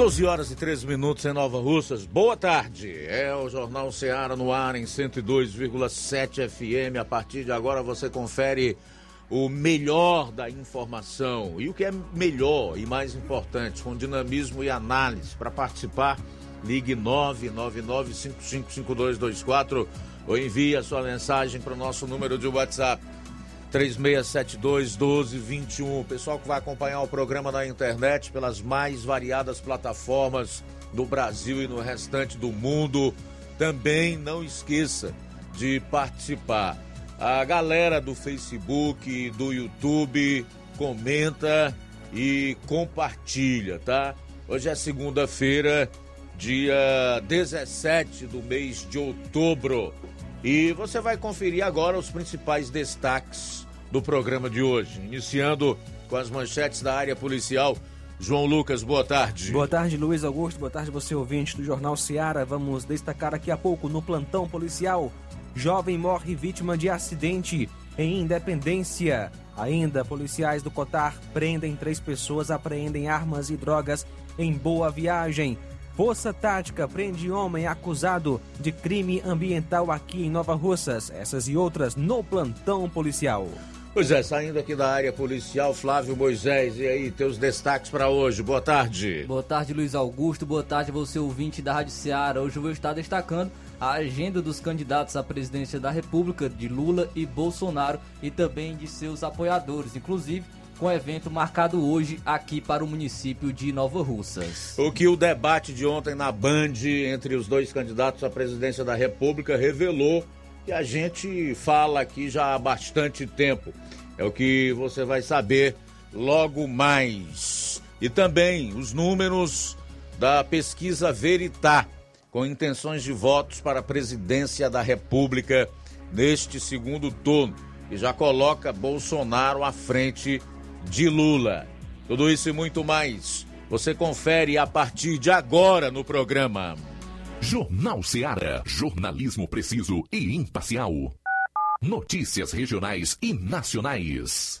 12 horas e 13 minutos em Nova Russas. Boa tarde. É o Jornal Ceará no ar em 102,7 FM. A partir de agora você confere o melhor da informação. E o que é melhor e mais importante, com dinamismo e análise. Para participar, ligue 999555224 ou envie a sua mensagem para o nosso número de WhatsApp 3672 1221. Pessoal que vai acompanhar o programa na internet pelas mais variadas plataformas do Brasil e no restante do mundo, também não esqueça de participar. A galera do Facebook, do YouTube, comenta e compartilha, tá? Hoje é segunda-feira, dia 17 do mês de outubro. E você vai conferir agora os principais destaques do programa de hoje, iniciando com as manchetes da área policial. João Lucas, boa tarde. Boa tarde, Luiz Augusto. Boa tarde, você ouvinte do Jornal Seara. Vamos destacar daqui a pouco no plantão policial. Jovem morre vítima de acidente em Independência. Ainda, policiais do Cotar prendem três pessoas, apreendem armas e drogas em Boa Viagem. Força Tática prende homem acusado de crime ambiental aqui em Nova Russas. Essas e outras no plantão policial. Pois é, saindo aqui da área policial, Flávio Moisés, e aí, teus destaques para hoje. Boa tarde. Boa tarde, Luiz Augusto. Boa tarde, você ouvinte da Rádio Ceará. Hoje eu vou estar destacando a agenda dos candidatos à presidência da República, de Lula e Bolsonaro, e também de seus apoiadores, inclusive com evento marcado hoje aqui para o município de Nova Russas. O que o debate de ontem na Band entre os dois candidatos à presidência da República revelou que a gente fala aqui já há bastante tempo. É o que você vai saber logo mais. E também os números da pesquisa Veritá, com intenções de votos para a presidência da República neste segundo turno, que já coloca Bolsonaro à frente de Lula. Tudo isso e muito mais você confere a partir de agora no programa. Jornal Ceará, jornalismo preciso e imparcial. Notícias regionais e nacionais.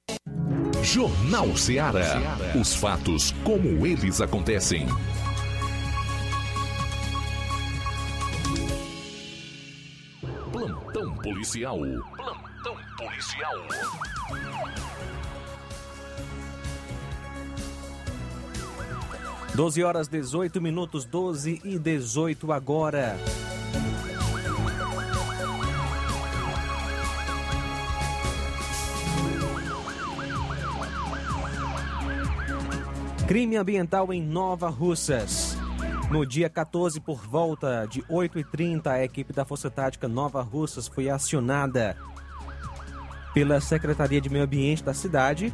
Jornal Ceará. Os fatos como eles acontecem. Plantão policial. Plantão policial. Doze horas 18 minutos, 12 e 18 agora. Crime ambiental em Nova Russas. No dia 14, por volta de 8h30, a equipe da Força Tática Nova Russas foi acionada pela Secretaria de Meio Ambiente da cidade,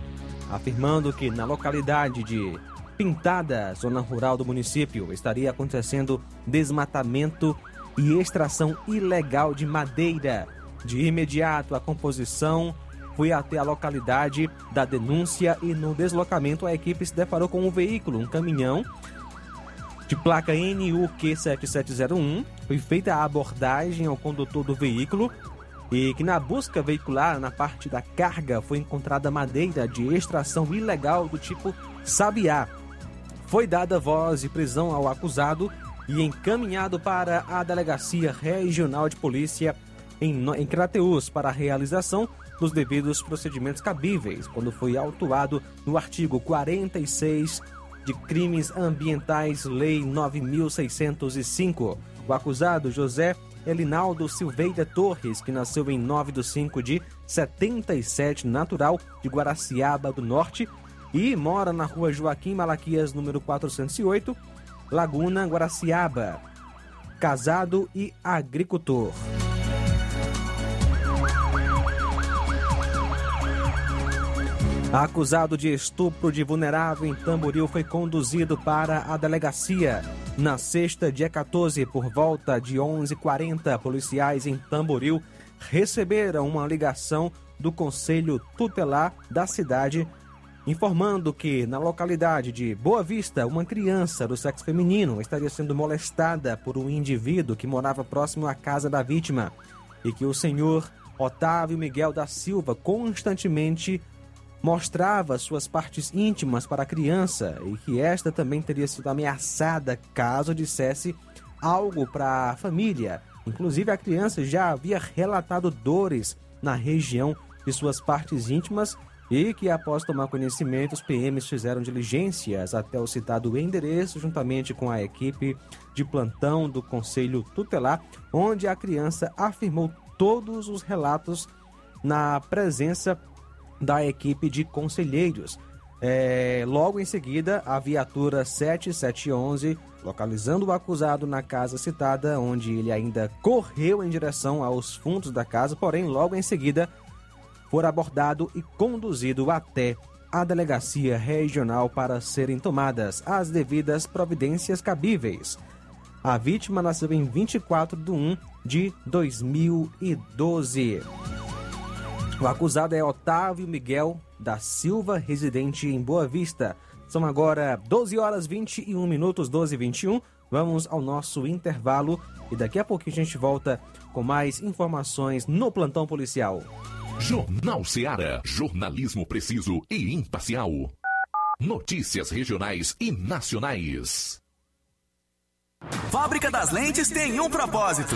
afirmando que na localidade de Pintada, zona rural do município, estaria acontecendo desmatamento e extração ilegal de madeira. De imediato, a composição foi até a localidade da denúncia e no deslocamento a equipe se deparou com um veículo, um caminhão de placa NUQ 7701. Foi feita a abordagem ao condutor do veículo e que na busca veicular, na parte da carga, foi encontrada madeira de extração ilegal do tipo sabiá. Foi dada voz de prisão ao acusado e encaminhado para a Delegacia Regional de Polícia em, em Crateús para a realização dos devidos procedimentos cabíveis, quando foi autuado no artigo 46 de Crimes Ambientais, Lei 9605. O acusado José Elinaldo Silveira Torres, que nasceu em 9 de 5 de 77, natural de Guaraciaba do Norte, e mora na rua Joaquim Malaquias, número 408, Laguna, Guaraciaba. Casado e agricultor. Acusado de estupro de vulnerável em Tamboril foi conduzido para a delegacia. Na sexta, dia 14, por volta de 11h40, policiais em Tamboril receberam uma ligação do Conselho Tutelar da cidade informando que na localidade de Boa Vista, uma criança do sexo feminino estaria sendo molestada por um indivíduo que morava próximo à casa da vítima e que o senhor Otávio Miguel da Silva constantemente mostrava suas partes íntimas para a criança e que esta também teria sido ameaçada caso dissesse algo para a família. Inclusive, a criança já havia relatado dores na região de suas partes íntimas e que, após tomar conhecimento, os PMs fizeram diligências até o citado endereço, juntamente com a equipe de plantão do Conselho Tutelar, onde a criança afirmou todos os relatos na presença da equipe de conselheiros. É, logo em seguida, a viatura 7711, localizando o acusado na casa citada, onde ele ainda correu em direção aos fundos da casa, porém, logo em seguida, for abordado e conduzido até a delegacia regional para serem tomadas as devidas providências cabíveis. A vítima nasceu em 24 de 1 de 2012. O acusado é Otávio Miguel da Silva, residente em Boa Vista. São agora 12 horas 21 minutos, 12 e 21. Vamos ao nosso intervalo e daqui a pouquinho a gente volta com mais informações no plantão policial. Jornal Ceará. Jornalismo preciso e imparcial. Notícias regionais e nacionais. Fábrica das Lentes tem um propósito: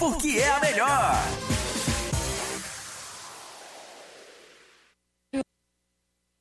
porque é a melhor.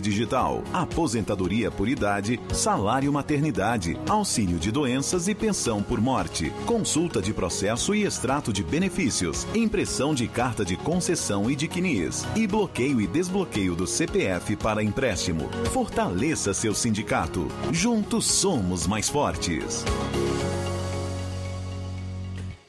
Digital, aposentadoria por idade, salário maternidade, auxílio de doenças e pensão por morte, consulta de processo e extrato de benefícios, impressão de carta de concessão e de CNIS, e bloqueio e desbloqueio do CPF para empréstimo. Fortaleça seu sindicato. Juntos somos mais fortes.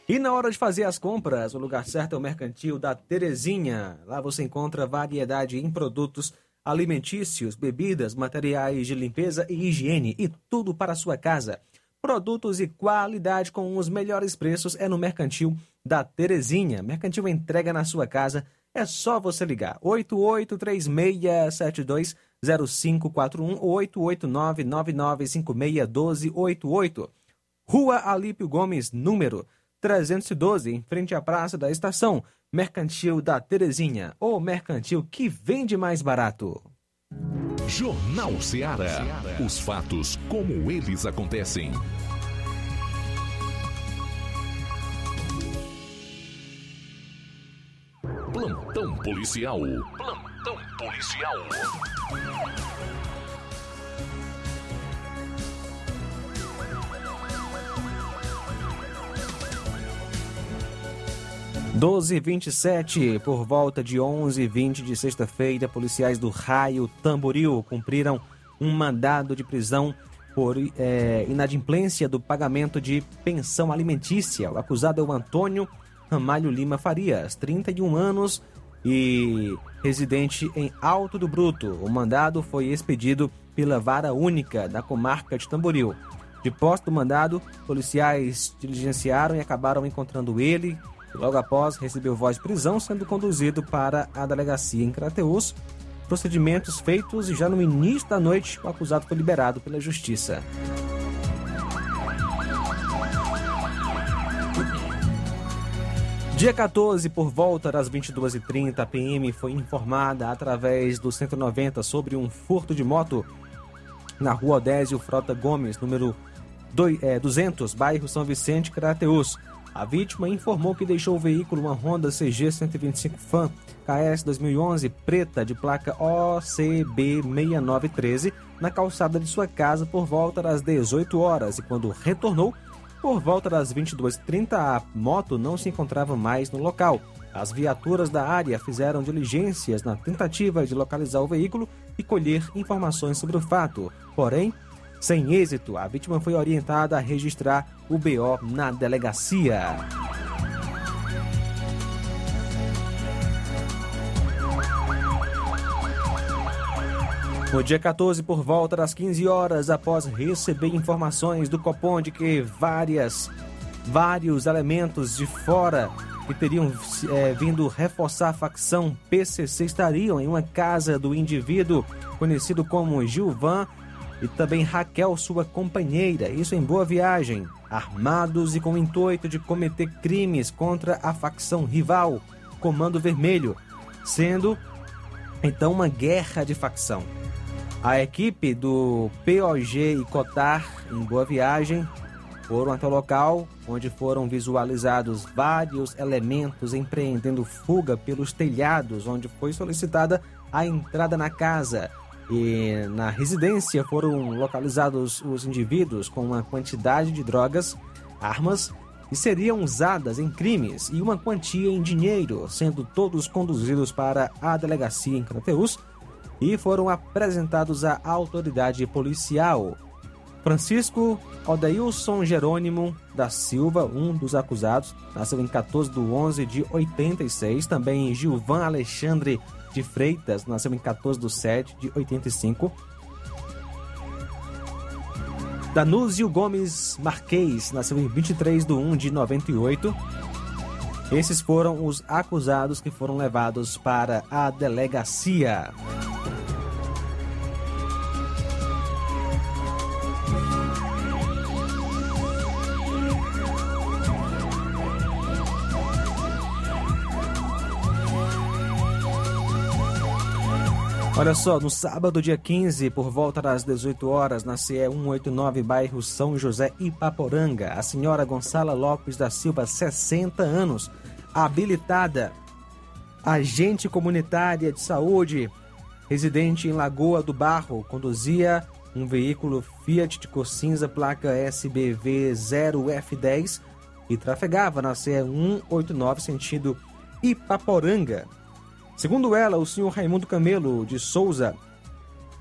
E na hora de fazer as compras, o lugar certo é o Mercantil da Terezinha. Lá você encontra variedade em produtos alimentícios, bebidas, materiais de limpeza e higiene e tudo para sua casa. Produtos e qualidade com os melhores preços é no Mercantil da Terezinha. Mercantil entrega na sua casa. É só você ligar. 8836720541 ou 88999561288. Rua Alípio Gomes, número 312, em frente à Praça da Estação, Mercantil da Terezinha, ou mercantil que vende mais barato. Jornal Ceará. Os fatos como eles acontecem. Plantão policial. Plantão policial. 12h27, por volta de 11h20 de sexta-feira, policiais do Raio Tamboril cumpriram um mandado de prisão por é, inadimplência do pagamento de pensão alimentícia. O acusado é o Antônio Ramalho Lima Farias, 31 anos e residente em Alto do Bruto. O mandado foi expedido pela vara única da comarca de Tamboril. De posse do mandado, policiais diligenciaram e acabaram encontrando ele Logo após, recebeu voz de prisão, sendo conduzido para a delegacia em Crateus. Procedimentos feitos e já no início da noite, o acusado foi liberado pela justiça. Dia 14, por volta das 22h30, a PM foi informada através do 190 sobre um furto de moto na rua Odésio Frota Gomes, número 200, bairro São Vicente, Crateus. A vítima informou que deixou o veículo uma Honda CG 125 Fan KS 2011 preta de placa OCB 6913 na calçada de sua casa por volta das 18 horas e quando retornou por volta das 22h30 a moto não se encontrava mais no local. As viaturas da área fizeram diligências na tentativa de localizar o veículo e colher informações sobre o fato. Porém, sem êxito, a vítima foi orientada a registrar o BO na delegacia. No dia 14, por volta das 15 horas, após receber informações do Copom de que várias, vários elementos de fora que teriam é, vindo reforçar a facção PCC estariam em uma casa do indivíduo conhecido como Gilvan e também Raquel, sua companheira, isso em Boa Viagem, armados e com o intuito de cometer crimes contra a facção rival, Comando Vermelho, sendo então uma guerra de facção. A equipe do POG e Cotar, em Boa Viagem, foram até o local, onde foram visualizados vários elementos empreendendo fuga pelos telhados, onde foi solicitada a entrada na casa. E na residência foram localizados os indivíduos com uma quantidade de drogas, armas que seriam usadas em crimes e uma quantia em dinheiro, sendo todos conduzidos para a delegacia em Crateus e foram apresentados à autoridade policial. Francisco Odeilson Jerônimo da Silva, um dos acusados, nasceu em 14 de 11 de 86. Também Gilvan Alexandre de Freitas, nasceu em 14 de 7 de 85. Danúzio Gomes Marquês, nasceu em 23 de 1 de 98. Esses foram os acusados que foram levados para a delegacia. Olha só, no sábado, dia 15, por volta das 18 horas, na CE 189, bairro São José Ipaporanga, a senhora Gonçala Lopes da Silva, 60 anos, habilitada, agente comunitária de saúde, residente em Lagoa do Barro, conduzia um veículo Fiat de cor cinza, placa SBV 0F10 e trafegava na CE 189, sentido Ipaporanga. Segundo ela, o senhor Raimundo Camelo de Souza,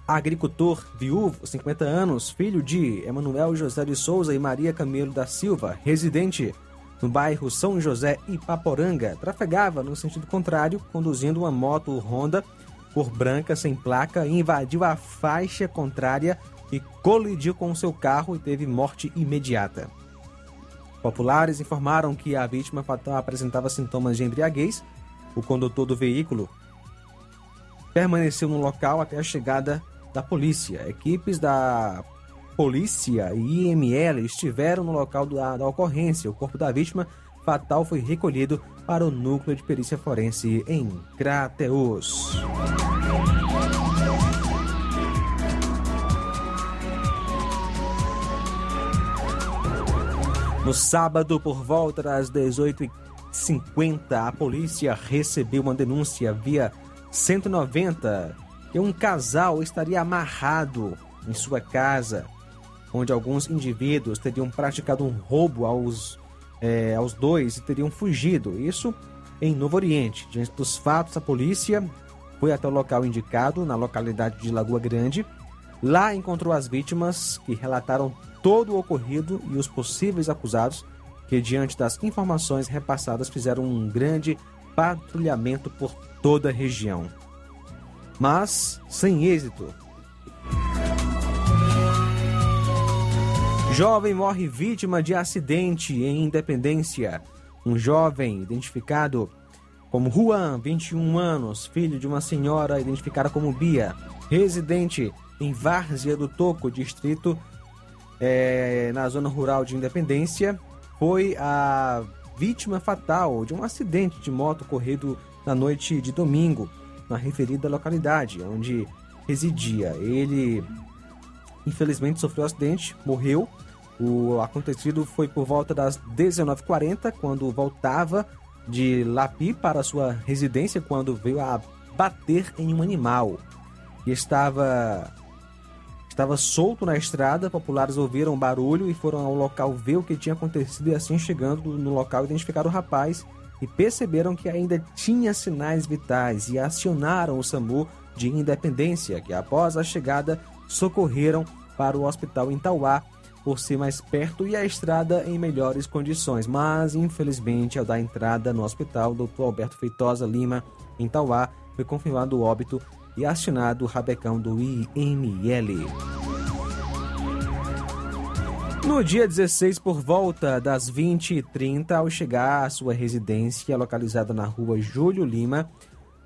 agricultor viúvo, 50 anos, filho de Emanuel José de Souza e Maria Camelo da Silva, residente no bairro São José Ipaporanga, trafegava no sentido contrário, conduzindo uma moto Honda cor branca sem placa, invadiu a faixa contrária e colidiu com seu carro e teve morte imediata. Populares informaram que a vítima fatal apresentava sintomas de embriaguez. O condutor do veículo permaneceu no local até a chegada da polícia. Equipes da polícia e IML estiveram no local da, da ocorrência. O corpo da vítima fatal foi recolhido para o núcleo de perícia forense em Crateus. No sábado, por volta das 18h50, a polícia recebeu uma denúncia via 190 que um casal estaria amarrado em sua casa, onde alguns indivíduos teriam praticado um roubo aos, é, aos dois e teriam fugido. Isso em Novo Oriente. Diante dos fatos, a polícia foi até o local indicado, na localidade de Lagoa Grande. Lá encontrou as vítimas que relataram todo o ocorrido e os possíveis acusados, que, diante das informações repassadas, fizeram um grande patrulhamento por toda a região. Mas sem êxito. Jovem morre vítima de acidente em Independência. Um jovem identificado como Juan, 21 anos, filho de uma senhora identificada como Bia, residente em Várzea do Toco, distrito é, na zona rural de Independência, foi a vítima fatal de um acidente de moto ocorrido na noite de domingo, na referida localidade onde residia. Ele, infelizmente, sofreu um acidente, morreu. O acontecido foi por volta das 19h40, quando voltava de Lapi para sua residência, quando veio a bater em um animal. E estava Estava solto na estrada, populares ouviram barulho e foram ao local ver o que tinha acontecido e assim chegando no local identificaram o rapaz e perceberam que ainda tinha sinais vitais e acionaram o SAMU de Independência, que após a chegada socorreram para o hospital em Tauá, por ser mais perto e a estrada em melhores condições. Mas, infelizmente, ao dar entrada no hospital, o Dr. Alberto Feitosa Lima, em Tauá, foi confirmado o óbito e assinado o rabecão do IML. No dia 16, por volta das 20h30, ao chegar à sua residência, localizada na rua Júlio Lima,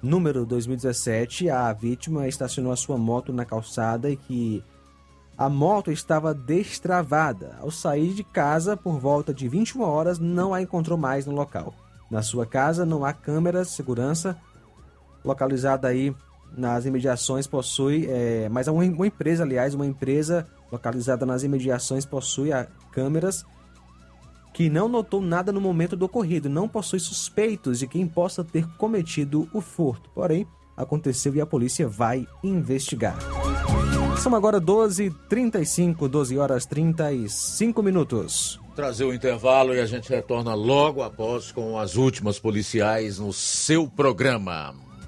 número 2017, a vítima estacionou a sua moto na calçada e que a moto estava destravada. Ao sair de casa, por volta de 21 horas, não a encontrou mais no local. Na sua casa não há câmeras de segurança, localizada aí nas imediações possui, é, mas uma, uma, empresa, aliás, uma empresa localizada nas imediações possui a, câmeras que não notou nada no momento do ocorrido, não possui suspeitos de quem possa ter cometido o furto. Porém, aconteceu e a polícia vai investigar. São agora 12h35, 12 horas 35 minutos. Trazer o intervalo e a gente retorna logo após com as últimas policiais no seu programa.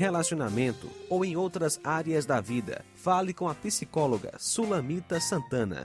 relacionamento ou em outras áreas da vida, fale com a psicóloga Sulamita Santana.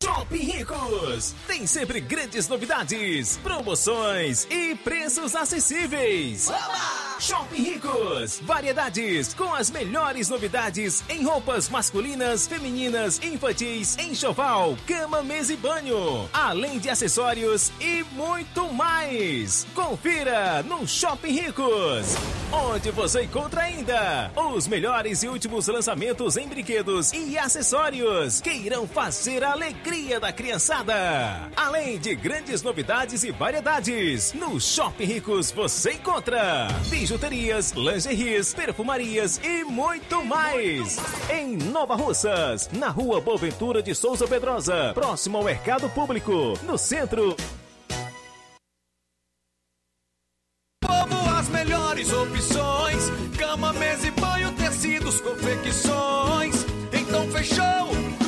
Shopping Ricos! Tem sempre grandes novidades, promoções e preços acessíveis. Oba! Shopping Ricos! Variedades com as melhores novidades em roupas masculinas, femininas, infantis, enxoval, cama, mesa e banho. Além de acessórios e muito mais. Confira no Shopping Ricos! Onde você encontra ainda os melhores e últimos lançamentos em brinquedos e acessórios que irão fazer a alegria da criançada. Além de grandes novidades e variedades, no Shopping Ricos você encontra bijuterias, lingeries, perfumarias e muito mais. Em Nova Russas, na rua Boaventura de Souza Pedrosa, próximo ao Mercado Público, no centro. Povo, as melhores opções: cama, mesa e banho, tecidos, confecções. Então fechou,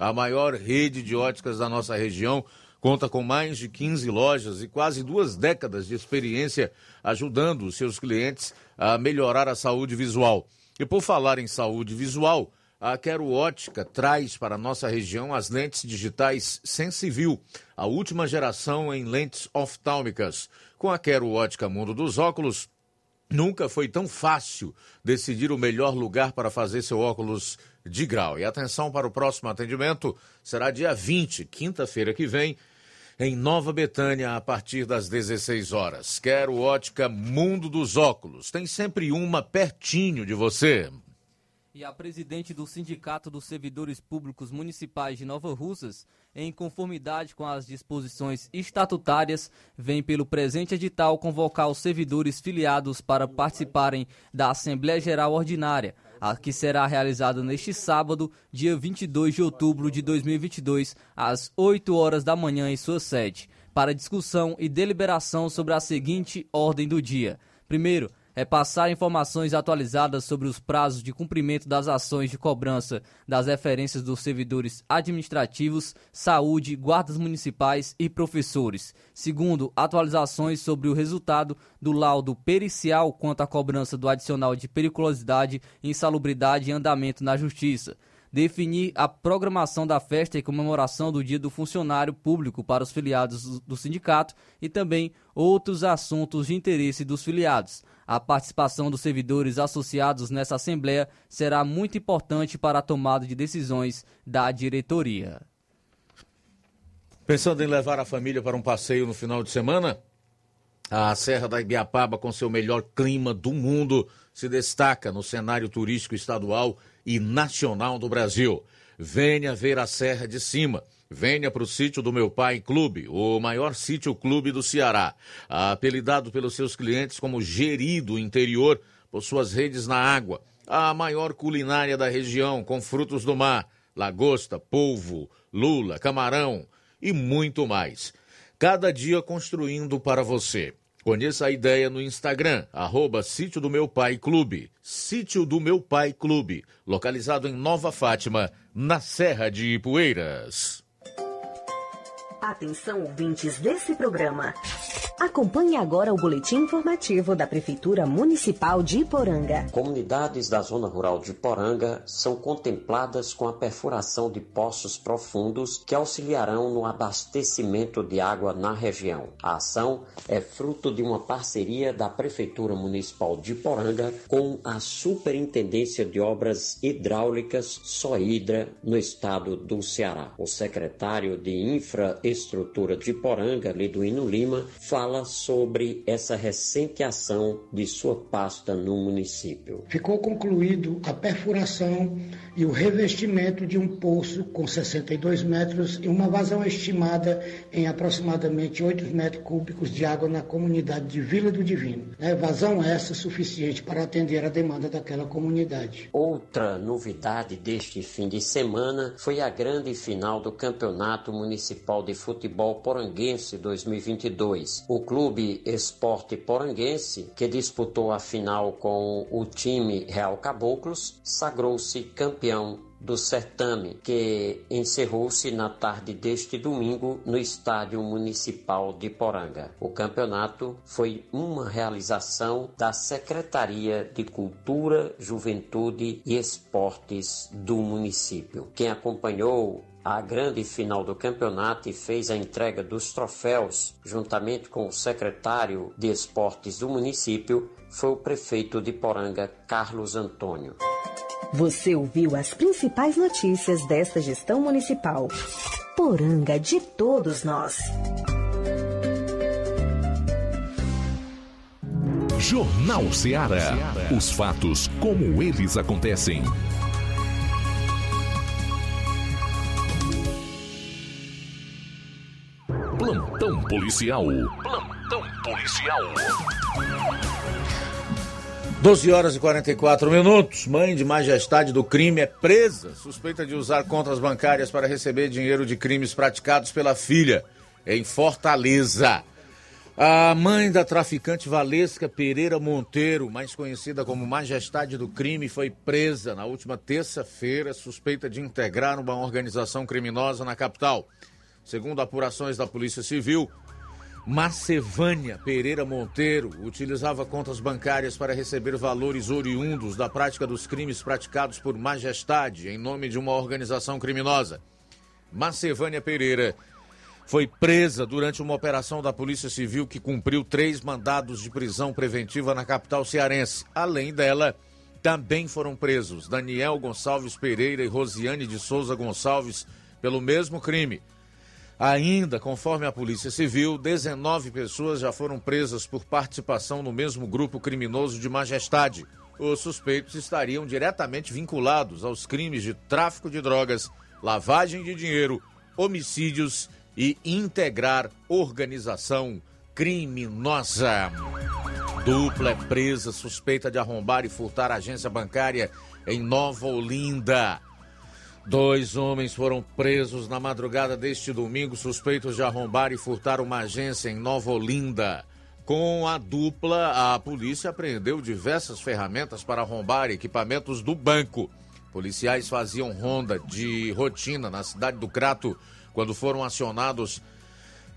A maior rede de óticas da nossa região conta com mais de 15 lojas e quase duas décadas de experiência ajudando os seus clientes a melhorar a saúde visual. E por falar em saúde visual, a Quero Ótica traz para a nossa região as lentes digitais Sensivil, a última geração em lentes oftálmicas. Com a Quero Ótica Mundo dos Óculos, Nunca foi tão fácil decidir o melhor lugar para fazer seu óculos de grau. E atenção para o próximo atendimento, será dia 20, quinta-feira que vem, em Nova Betânia, a partir das 16 horas. Quero ótica Mundo dos Óculos. Tem sempre uma pertinho de você. E a presidente do Sindicato dos Servidores Públicos Municipais de Nova Russas, em conformidade com as disposições estatutárias, vem pelo presente edital convocar os servidores filiados para participarem da Assembleia Geral Ordinária, a que será realizada neste sábado, dia 22 de outubro de 2022, às 8 horas da manhã em sua sede, para discussão e deliberação sobre a seguinte ordem do dia. Primeiro, é passar informações atualizadas sobre os prazos de cumprimento das ações de cobrança das referências dos servidores administrativos, saúde, guardas municipais e professores. Segundo, atualizações sobre o resultado do laudo pericial quanto à cobrança do adicional de periculosidade, insalubridade e andamento na Justiça definir a programação da festa e comemoração do Dia do Funcionário Público para os filiados do sindicato e também outros assuntos de interesse dos filiados. A participação dos servidores associados nessa Assembleia será muito importante para a tomada de decisões da diretoria. Pensando em levar a família para um passeio no final de semana? A Serra da Ibiapaba, com seu melhor clima do mundo, se destaca no cenário turístico estadual e nacional do Brasil. Venha ver a Serra de Cima. Venha para o sítio do meu pai clube, o maior sítio clube do Ceará. Apelidado pelos seus clientes como Gerido Interior, por suas redes na água. A maior culinária da região, com frutos do mar, lagosta, polvo, lula, camarão e muito mais. Cada dia construindo para você. Conheça a ideia no Instagram, arroba Sítio do Meu Pai Clube. Sítio do Meu Pai Clube, localizado em Nova Fátima, na Serra de Ipueiras. Atenção, ouvintes desse programa. Acompanhe agora o boletim informativo da Prefeitura Municipal de Iporanga. Comunidades da zona rural de Iporanga são contempladas com a perfuração de poços profundos que auxiliarão no abastecimento de água na região. A ação é fruto de uma parceria da Prefeitura Municipal de Iporanga com a Superintendência de Obras Hidráulicas Soidra no estado do Ceará. O secretário de Infraestrutura de Iporanga, Liduíno Lima, fala fala sobre essa recente ação de sua pasta no município. Ficou concluído a perfuração e o revestimento de um poço com 62 metros e uma vazão estimada em aproximadamente 8 metros cúbicos de água na comunidade de Vila do Divino. É vazão essa suficiente para atender a demanda daquela comunidade. Outra novidade deste fim de semana foi a grande final do Campeonato Municipal de Futebol Poranguense 2022. O Clube Esporte Poranguense, que disputou a final com o time Real Caboclos, sagrou-se campeão do certame, que encerrou-se na tarde deste domingo no Estádio Municipal de Poranga. O campeonato foi uma realização da Secretaria de Cultura, Juventude e Esportes do município. Quem acompanhou a grande final do campeonato e fez a entrega dos troféus, juntamente com o secretário de esportes do município, foi o prefeito de Poranga, Carlos Antônio. Você ouviu as principais notícias desta gestão municipal. Poranga de todos nós. Jornal Ceará. Os fatos como eles acontecem. Plantão policial. Plantão policial. 12 horas e 44 minutos. Mãe de majestade do crime é presa, suspeita de usar contas bancárias para receber dinheiro de crimes praticados pela filha em Fortaleza. A mãe da traficante Valesca Pereira Monteiro, mais conhecida como Majestade do Crime, foi presa na última terça-feira, suspeita de integrar uma organização criminosa na capital. Segundo apurações da Polícia Civil, Marcevânia Pereira Monteiro utilizava contas bancárias para receber valores oriundos da prática dos crimes praticados por Majestade em nome de uma organização criminosa. Marcevânia Pereira foi presa durante uma operação da Polícia Civil que cumpriu três mandados de prisão preventiva na capital cearense. Além dela, também foram presos Daniel Gonçalves Pereira e Rosiane de Souza Gonçalves pelo mesmo crime. Ainda, conforme a Polícia Civil, 19 pessoas já foram presas por participação no mesmo grupo criminoso de Majestade. Os suspeitos estariam diretamente vinculados aos crimes de tráfico de drogas, lavagem de dinheiro, homicídios e integrar organização criminosa. Dupla é presa suspeita de arrombar e furtar agência bancária em Nova Olinda. Dois homens foram presos na madrugada deste domingo, suspeitos de arrombar e furtar uma agência em Nova Olinda. Com a dupla, a polícia apreendeu diversas ferramentas para arrombar equipamentos do banco. Policiais faziam ronda de rotina na cidade do Crato quando foram acionados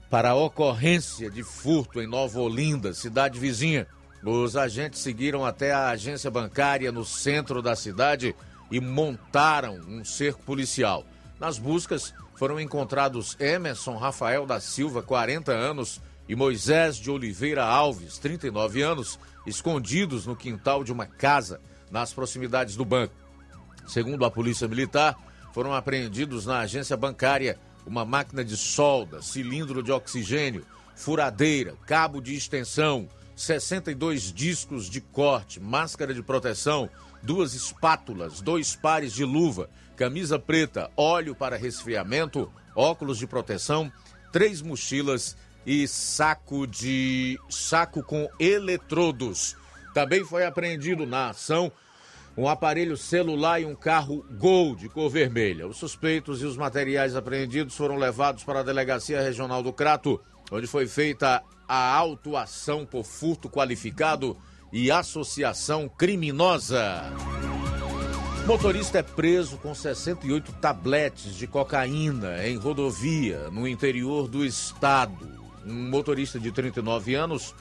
para a ocorrência de furto em Nova Olinda, cidade vizinha. Os agentes seguiram até a agência bancária no centro da cidade e montaram um cerco policial. Nas buscas foram encontrados Emerson Rafael da Silva, 40 anos, e Moisés de Oliveira Alves, 39 anos, escondidos no quintal de uma casa nas proximidades do banco. Segundo a Polícia Militar, foram apreendidos na agência bancária uma máquina de solda, cilindro de oxigênio, furadeira, cabo de extensão, 62 discos de corte, máscara de proteção, duas espátulas, dois pares de luva, camisa preta, óleo para resfriamento, óculos de proteção, três mochilas e saco de saco com eletrodos. Também foi apreendido na ação um aparelho celular e um carro Gol de cor vermelha. Os suspeitos e os materiais apreendidos foram levados para a Delegacia Regional do Crato, onde foi feita a autuação por furto qualificado e associação criminosa. Motorista é preso com 68 tabletes de cocaína em rodovia no interior do estado. Um motorista de 39 anos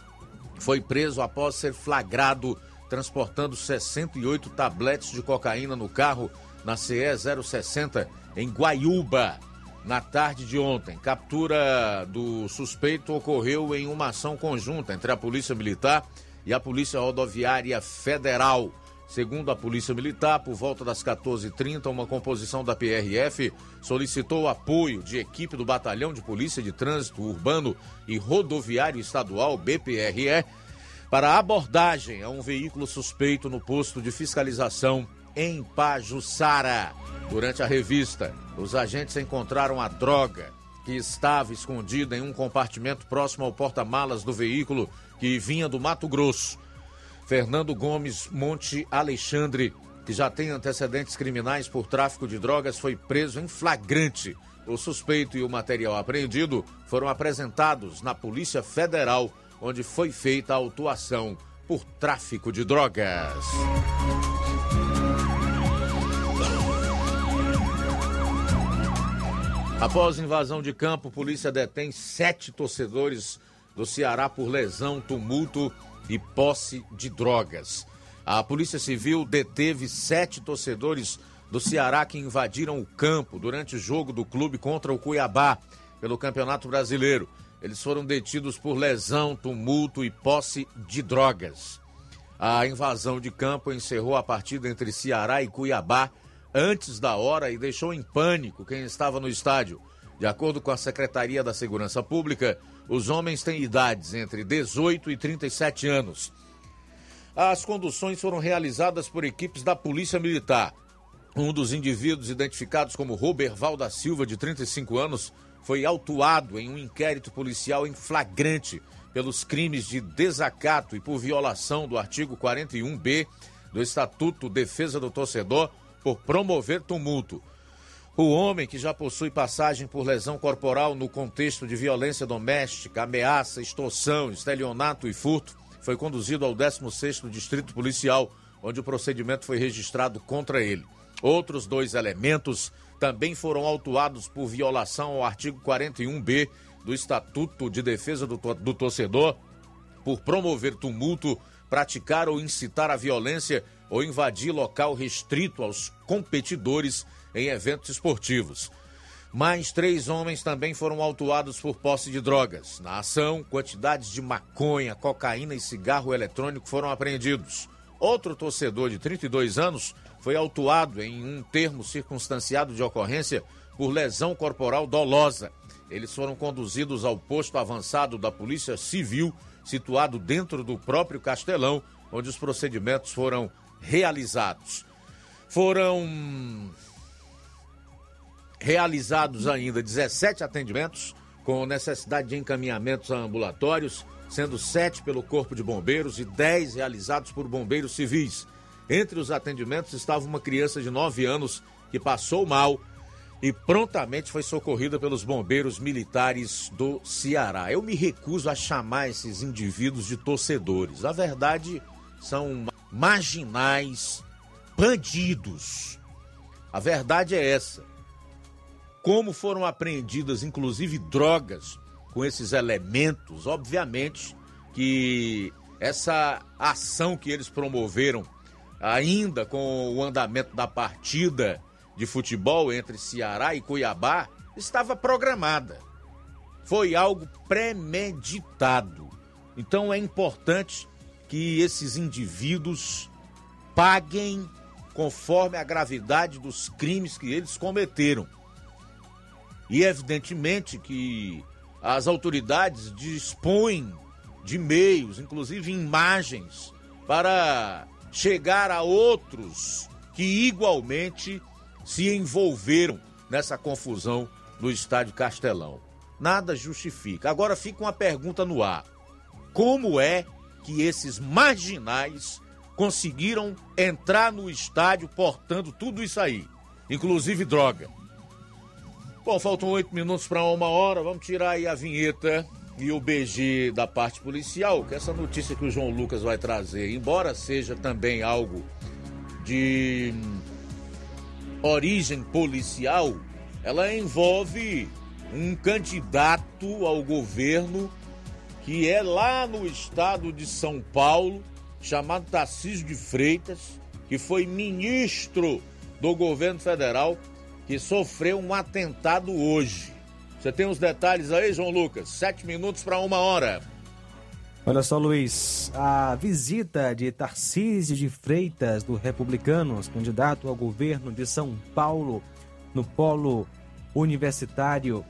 foi preso após ser flagrado transportando 68 tabletes de cocaína no carro na CE 060 em Guaiúba na tarde de ontem. Captura do suspeito ocorreu em uma ação conjunta entre a Polícia Militar e a Polícia Rodoviária Federal. Segundo a Polícia Militar, por volta das 14h30, uma composição da PRF solicitou apoio de equipe do Batalhão de Polícia de Trânsito Urbano e Rodoviário Estadual, BPRE, para abordagem a um veículo suspeito no posto de fiscalização em Pajuçara. Durante a revista, os agentes encontraram a droga que estava escondida em um compartimento próximo ao porta-malas do veículo que vinha do Mato Grosso. Fernando Gomes Monte Alexandre, que já tem antecedentes criminais por tráfico de drogas, foi preso em flagrante. O suspeito e o material apreendido foram apresentados na Polícia Federal, onde foi feita a autuação por tráfico de drogas. Após invasão de campo, polícia detém sete torcedores do Ceará por lesão, tumulto e posse de drogas. A Polícia Civil deteve sete torcedores do Ceará que invadiram o campo durante o jogo do clube contra o Cuiabá pelo Campeonato Brasileiro. Eles foram detidos por lesão, tumulto e posse de drogas. A invasão de campo encerrou a partida entre Ceará e Cuiabá antes da hora e deixou em pânico quem estava no estádio. De acordo com a Secretaria da Segurança Pública, os homens têm idades entre 18 e 37 anos. As conduções foram realizadas por equipes da Polícia Militar. Um dos indivíduos identificados como Roberval da Silva, de 35 anos, foi autuado em um inquérito policial em flagrante pelos crimes de desacato e por violação do artigo 41B do Estatuto Defesa do Torcedor por promover tumulto. O homem que já possui passagem por lesão corporal no contexto de violência doméstica, ameaça, extorsão, estelionato e furto foi conduzido ao 16º Distrito Policial, onde o procedimento foi registrado contra ele. Outros dois elementos também foram autuados por violação ao artigo 41B do Estatuto de Defesa do, do Torcedor por promover tumulto, praticar ou incitar a violência ou invadir local restrito aos competidores em eventos esportivos. Mais três homens também foram autuados por posse de drogas. Na ação, quantidades de maconha, cocaína e cigarro eletrônico foram apreendidos. Outro torcedor de 32 anos foi autuado em um termo circunstanciado de ocorrência por lesão corporal dolosa. Eles foram conduzidos ao posto avançado da Polícia Civil, situado dentro do próprio Castelão, onde os procedimentos foram realizados. Foram realizados ainda 17 atendimentos com necessidade de encaminhamentos a ambulatórios, sendo sete pelo Corpo de Bombeiros e 10 realizados por bombeiros civis. Entre os atendimentos estava uma criança de 9 anos que passou mal e prontamente foi socorrida pelos bombeiros militares do Ceará. Eu me recuso a chamar esses indivíduos de torcedores. A verdade são marginais, bandidos. A verdade é essa como foram apreendidas, inclusive, drogas com esses elementos, obviamente que essa ação que eles promoveram, ainda com o andamento da partida de futebol entre Ceará e Cuiabá, estava programada. Foi algo premeditado. Então é importante que esses indivíduos paguem conforme a gravidade dos crimes que eles cometeram. E evidentemente que as autoridades dispõem de meios, inclusive imagens, para chegar a outros que igualmente se envolveram nessa confusão no estádio Castelão. Nada justifica. Agora fica uma pergunta no ar: como é que esses marginais conseguiram entrar no estádio portando tudo isso aí, inclusive droga? Bom, faltam oito minutos para uma hora. Vamos tirar aí a vinheta e o BG da parte policial, que essa notícia que o João Lucas vai trazer, embora seja também algo de origem policial, ela envolve um candidato ao governo que é lá no estado de São Paulo, chamado Tarcísio de Freitas, que foi ministro do governo federal, que sofreu um atentado hoje. Você tem os detalhes aí, João Lucas? Sete minutos para uma hora. Olha só, Luiz, a visita de Tarcísio de Freitas, do Republicanos, candidato ao governo de São Paulo, no polo universitário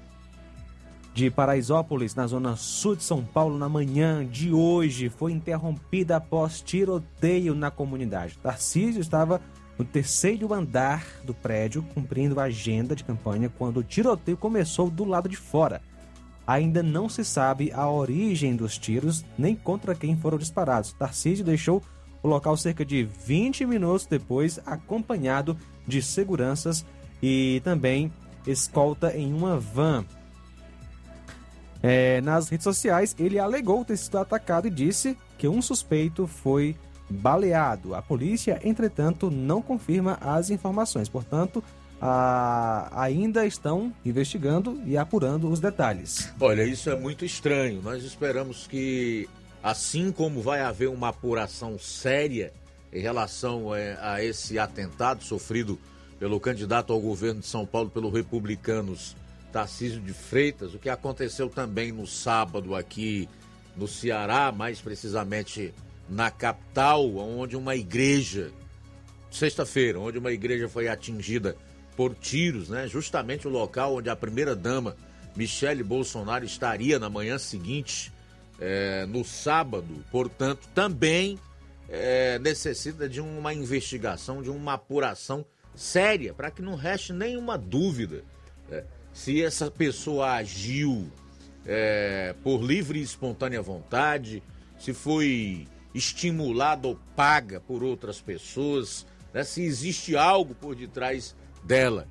de Paraisópolis, na zona sul de São Paulo, na manhã de hoje, foi interrompida após tiroteio na comunidade. Tarcísio estava no terceiro andar do prédio, cumprindo a agenda de campanha, quando o tiroteio começou do lado de fora. Ainda não se sabe a origem dos tiros nem contra quem foram disparados. Tarcísio deixou o local cerca de 20 minutos depois, acompanhado de seguranças e também escolta em uma van. É, nas redes sociais, ele alegou ter sido atacado e disse que um suspeito foi baleado. A polícia, entretanto, não confirma as informações. Portanto, a... ainda estão investigando e apurando os detalhes. Olha, isso é muito estranho. Nós esperamos que, assim como vai haver uma apuração séria em relação é, a esse atentado sofrido pelo candidato ao governo de São Paulo pelo Republicanos Tarcísio de Freitas, o que aconteceu também no sábado aqui no Ceará, mais precisamente na capital, onde uma igreja, sexta-feira, onde uma igreja foi atingida por tiros, né? Justamente o local onde a primeira-dama, Michele Bolsonaro, estaria na manhã seguinte, é, no sábado, portanto, também é, necessita de uma investigação, de uma apuração séria, para que não reste nenhuma dúvida. Né? se essa pessoa agiu é, por livre e espontânea vontade, se foi estimulada ou paga por outras pessoas, né, se existe algo por detrás dela.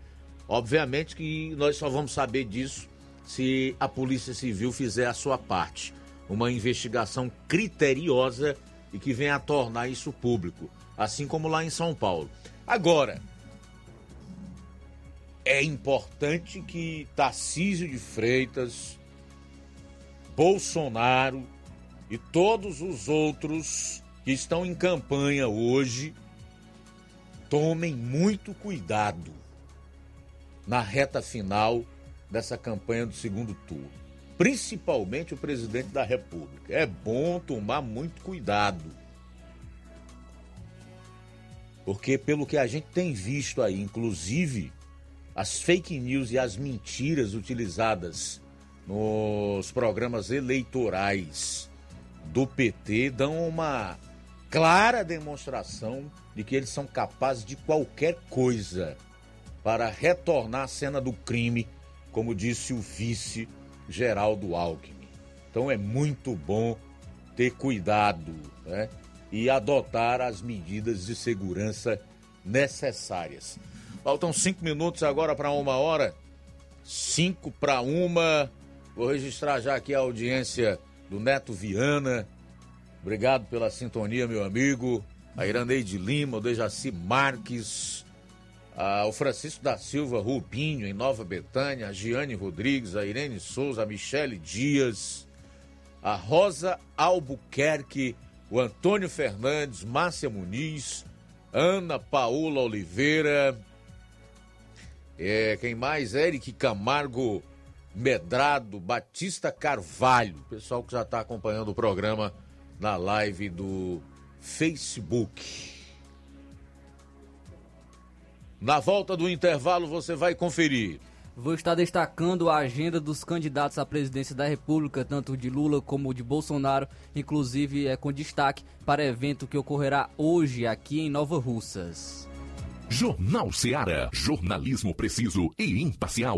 Obviamente que nós só vamos saber disso se a Polícia Civil fizer a sua parte. Uma investigação criteriosa e que venha a tornar isso público, assim como lá em São Paulo. Agora, é importante que Tarcísio de Freitas, Bolsonaro e todos os outros que estão em campanha hoje tomem muito cuidado na reta final dessa campanha do segundo turno. Principalmente o presidente da República. É bom tomar muito cuidado. Porque, pelo que a gente tem visto aí, inclusive as fake news e as mentiras utilizadas nos programas eleitorais do PT dão uma clara demonstração de que eles são capazes de qualquer coisa para retornar à cena do crime, como disse o vice Geraldo Alckmin. Então é muito bom ter cuidado né? e adotar as medidas de segurança necessárias. Faltam cinco minutos agora para uma hora. Cinco para uma. Vou registrar já aqui a audiência do Neto Viana. Obrigado pela sintonia, meu amigo. A Iraneide Lima, o Dejaci Marques, a, o Francisco da Silva Rubinho, em Nova Betânia, a Giane Rodrigues, a Irene Souza, a Michele Dias, a Rosa Albuquerque, o Antônio Fernandes, Márcia Muniz, Ana Paula Oliveira, é, quem mais? Eric Camargo Medrado, Batista Carvalho. Pessoal que já está acompanhando o programa na live do Facebook. Na volta do intervalo você vai conferir. Vou estar destacando a agenda dos candidatos à presidência da República, tanto de Lula como de Bolsonaro, inclusive é com destaque para evento que ocorrerá hoje aqui em Nova Russas. Jornal Seara. Jornalismo preciso e imparcial.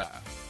Bora!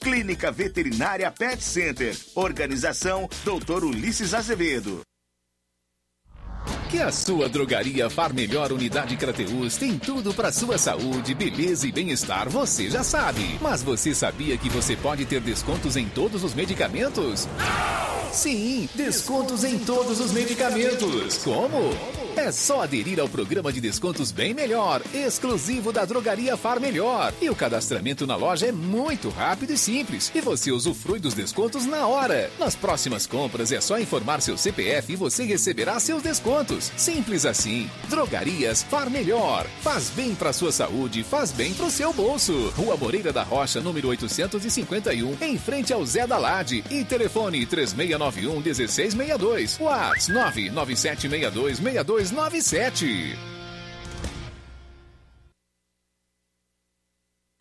Clínica Veterinária Pet Center. Organização Dr. Ulisses Azevedo. Que a sua drogaria Far Melhor Unidade Crateus tem tudo para sua saúde, beleza e bem-estar, você já sabe. Mas você sabia que você pode ter descontos em todos os medicamentos? Sim, descontos em todos os medicamentos. Como? É só aderir ao programa de descontos Bem Melhor, exclusivo da Drogaria Far Melhor. E o cadastramento na loja é muito rápido e simples. E você usufrui dos descontos na hora. Nas próximas compras é só informar seu CPF e você receberá seus descontos. Simples assim. Drogarias Far Melhor. Faz bem para sua saúde, faz bem para o seu bolso. Rua Moreira da Rocha, número 851, em frente ao Zé da Lade. E telefone 3691 1662. WhatsApp 99762 6297.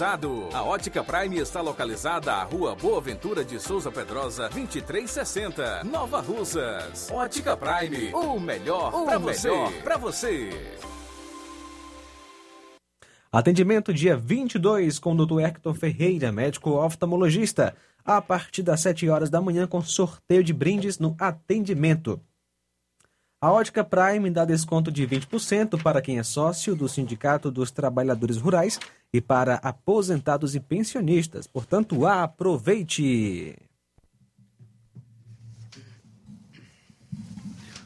A Ótica Prime está localizada à Rua Boa Ventura de Souza Pedrosa, 2360, Nova Russas. Ótica Prime, o melhor para você. Pra você. Atendimento dia 22 com o Dr. Hector Ferreira, médico oftalmologista, a partir das 7 horas da manhã com sorteio de brindes no atendimento. A Ótica Prime dá desconto de 20% para quem é sócio do Sindicato dos Trabalhadores Rurais e para aposentados e pensionistas. Portanto, aproveite!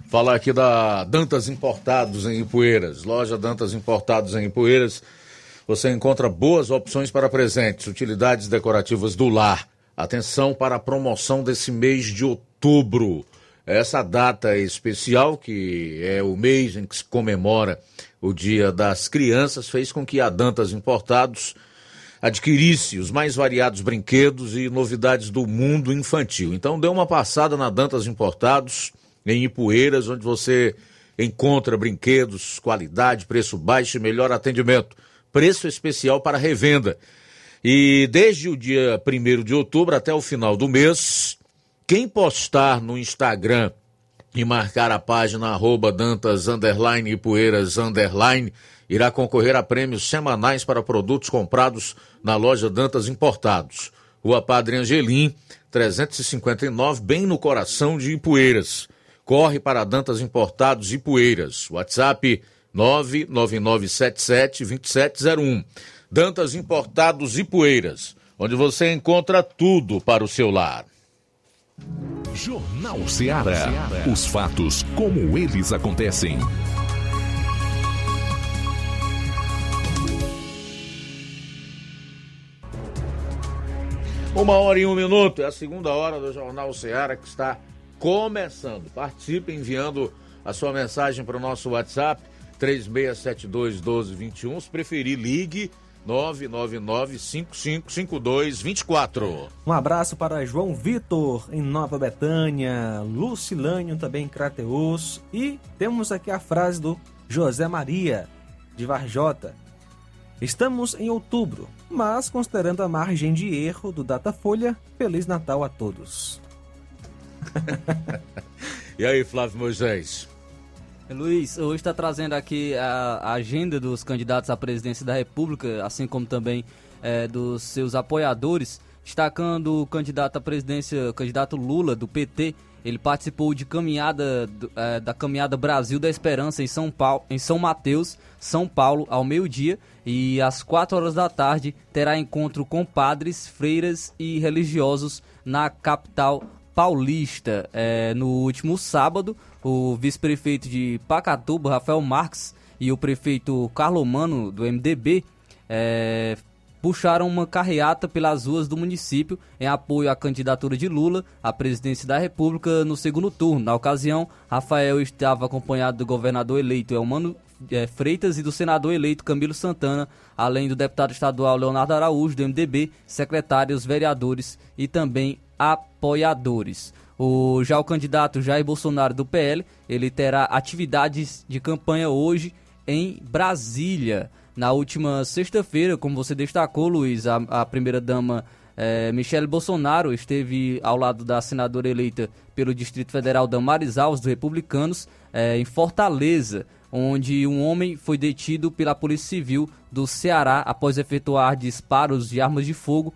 Falar aqui da Dantas Importados em Ipueiras. Loja Dantas Importados em Ipueiras. Você encontra boas opções para presentes, utilidades decorativas do lar. Atenção para a promoção desse mês de outubro. Essa data especial, que é o mês em que se comemora o Dia das Crianças, fez com que a Dantas Importados adquirisse os mais variados brinquedos e novidades do mundo infantil. Então dê uma passada na Dantas Importados, em Ipueiras, onde você encontra brinquedos, qualidade, preço baixo e melhor atendimento. Preço especial para revenda. E desde o dia 1 de outubro até o final do mês, quem postar no Instagram e marcar a página arroba Dantas underline Poeiras underline irá concorrer a prêmios semanais para produtos comprados na loja Dantas Importados. Rua Padre Angelim, 359, bem no coração de Ipueiras. Corre para Dantas Importados Poeiras. WhatsApp 999772701. Dantas Importados Poeiras, onde você encontra tudo para o seu lar. Jornal Ceará. Os fatos como eles acontecem. Uma hora e um minuto, é a segunda hora do Jornal Ceará que está começando. Participe enviando a sua mensagem para o nosso WhatsApp 36721221. Se preferir, ligue 999-555224. Um abraço para João Vitor, em Nova Betânia, Lucilânio, também em Crateus. E temos aqui a frase do José Maria, de Varjota. Estamos em outubro, mas considerando a margem de erro do Datafolha, Feliz Natal a todos. e aí, Flávio Moisés? Luiz, hoje está trazendo aqui a, agenda dos candidatos à presidência da República, assim como também é, dos seus apoiadores, destacando o candidato à presidência, o candidato Lula, do PT. Ele participou de caminhada é, da caminhada Brasil da Esperança em São Paulo, em São Mateus, São Paulo, ao meio-dia e às 4 horas da tarde terá encontro com padres, freiras e religiosos na capital paulista. É, no último sábado, o vice-prefeito de Pacatuba, Rafael Marques, e o prefeito Carlomano, do MDB, é, puxaram uma carreata pelas ruas do município em apoio à candidatura de Lula à presidência da República no segundo turno. Na ocasião, Rafael estava acompanhado do governador eleito Elmano é, Freitas e do senador eleito Camilo Santana, além do deputado estadual Leonardo Araújo, do MDB, secretários, vereadores e também apoiadores. O, já o candidato Jair Bolsonaro do PL, ele terá atividades de campanha hoje em Brasília. Na última sexta-feira, como você destacou, Luiz, a, a primeira-dama é, Michele Bolsonaro esteve ao lado da senadora eleita pelo Distrito Federal Damares Alves, do Republicanos, é, em Fortaleza, onde um homem foi detido pela Polícia Civil do Ceará após efetuar disparos de armas de fogo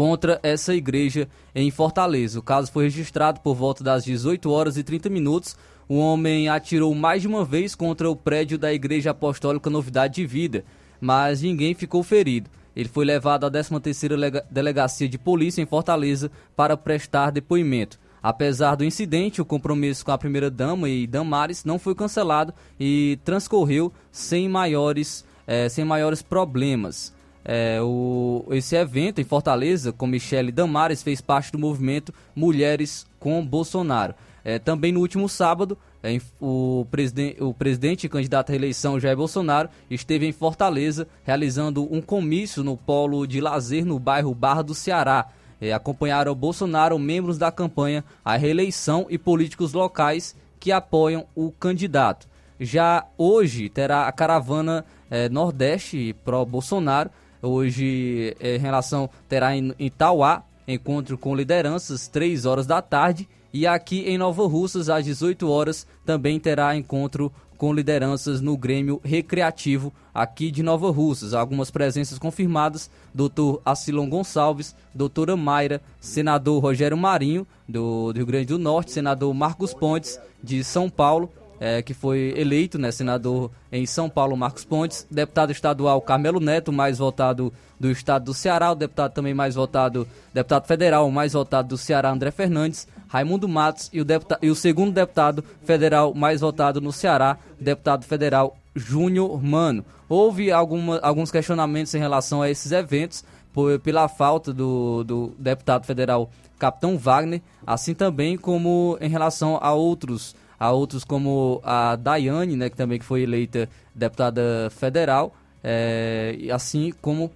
contra essa igreja em Fortaleza. O caso foi registrado por volta das 18 horas e 30 minutos. O homem atirou mais de uma vez contra o prédio da Igreja Apostólica Novidade de Vida, mas ninguém ficou ferido. Ele foi levado à 13ª Delegacia de Polícia em Fortaleza para prestar depoimento. Apesar do incidente, o compromisso com a primeira-dama e Damares não foi cancelado e transcorreu sem maiores, eh, sem maiores problemas. É, o, esse evento em Fortaleza, com Michele Damares, fez parte do movimento Mulheres com Bolsonaro. É, também no último sábado, é, o, presidente, o presidente e candidato à reeleição Jair Bolsonaro esteve em Fortaleza realizando um comício no polo de lazer no bairro Barra do Ceará. É, acompanharam Bolsonaro membros da campanha à reeleição e políticos locais que apoiam o candidato. Já hoje terá a caravana é, Nordeste pró-Bolsonaro Hoje, eh, em relação, terá em Itauá encontro com lideranças, 3 horas da tarde. E aqui em Nova Russas, às 18 horas, também terá encontro com lideranças no Grêmio Recreativo aqui de Nova Russas. Algumas presenças confirmadas: doutor Acilon Gonçalves, doutora Mayra, senador Rogério Marinho, do Rio Grande do Norte, senador Marcos Pontes, de São Paulo, é, que foi eleito, né, senador em São Paulo, Marcos Pontes, deputado estadual Carmelo Neto, mais votado do estado do Ceará, o deputado também mais votado, deputado federal mais votado do Ceará, André Fernandes, Raimundo Matos e o, deputado, e o segundo deputado federal mais votado no Ceará, deputado federal Júnior Mano. Houve alguma, alguns questionamentos em relação a esses eventos, por, pela falta do, do deputado federal Capitão Wagner, assim também como em relação a outros a outros como a Daiane, né, que também que foi eleita deputada federal, é, assim como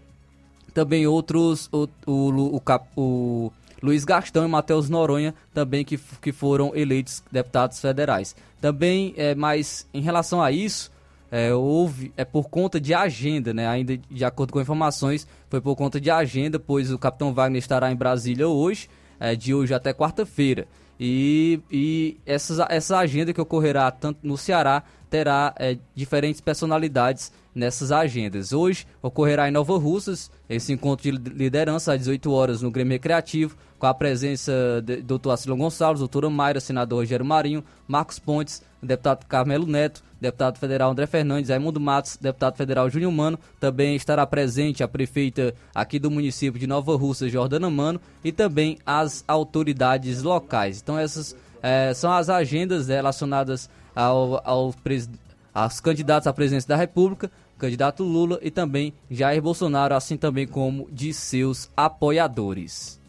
também outros, o, o, o, o Luiz Gastão e Matheus Noronha também que, que foram eleitos deputados federais. Também, é, mas em relação a isso, é, houve, é por conta de agenda, né? Ainda de acordo com informações, foi por conta de agenda, pois o Capitão Wagner estará em Brasília hoje, é, de hoje até quarta-feira. E, e essa, essa agenda que ocorrerá tanto no Ceará terá é, diferentes personalidades nessas agendas. Hoje ocorrerá em Nova Russas esse encontro de liderança às 18 horas no Grêmio Recreativo, com a presença do Dr. Acilon Gonçalves, doutora Mayra, senador Rogério Marinho, Marcos Pontes, deputado Carmelo Neto, deputado federal André Fernandes, Raimundo Matos, deputado federal Júnior Mano, também estará presente a prefeita aqui do município de Nova Russa, Jordana Mano, e também as autoridades locais. Então essas é, são as agendas relacionadas ao, ao aos candidatos à presidência da República, candidato Lula e também Jair Bolsonaro, assim também como de seus apoiadores.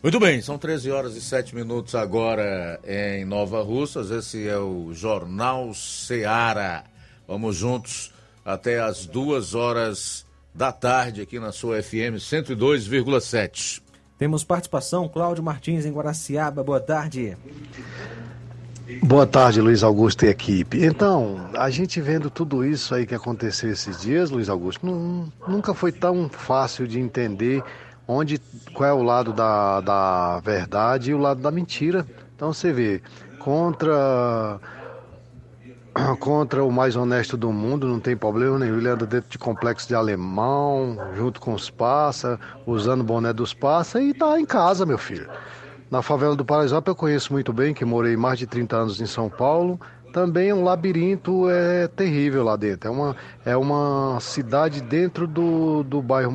Muito bem, são 13 horas e 7 minutos agora em Nova Russas. Esse é o Jornal Seara. Vamos juntos até as duas horas da tarde aqui na sua FM 102,7. Temos participação, Cláudio Martins em Guaraciaba. Boa tarde. Boa tarde, Luiz Augusto e equipe. Então, a gente vendo tudo isso aí que aconteceu esses dias, Luiz Augusto, não, nunca foi tão fácil de entender onde qual é o lado da, da verdade e o lado da mentira. Então você vê, contra contra o mais honesto do mundo, não tem problema nenhum. Ele anda dentro de complexo de alemão, junto com os passa, usando o boné dos passa e tá em casa, meu filho. Na favela do Paraisópolis eu conheço muito bem, que morei mais de 30 anos em São Paulo. Também um labirinto é terrível lá dentro. É uma, é uma cidade dentro do, do bairro,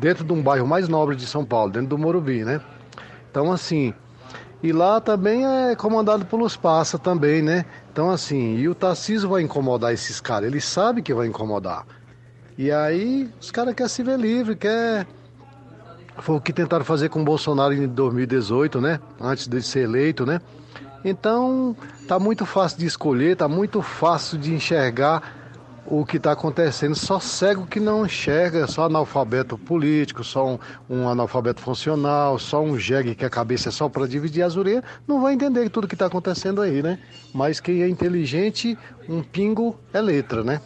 dentro de um bairro mais nobre de São Paulo, dentro do Morumbi, né? Então assim, e lá também é comandado pelos Passa também, né? Então assim, e o Tarcísio vai incomodar esses caras, ele sabe que vai incomodar. E aí os caras querem se ver livre, quer foi o que tentaram fazer com o Bolsonaro em 2018, né? Antes de ser eleito, né? Então, tá muito fácil de escolher, tá muito fácil de enxergar o que está acontecendo. Só cego que não enxerga, só analfabeto político, só um, um analfabeto funcional, só um jegue que a cabeça é só para dividir as orelhas, não vai entender tudo que está acontecendo aí, né? Mas quem é inteligente, um pingo é letra, né?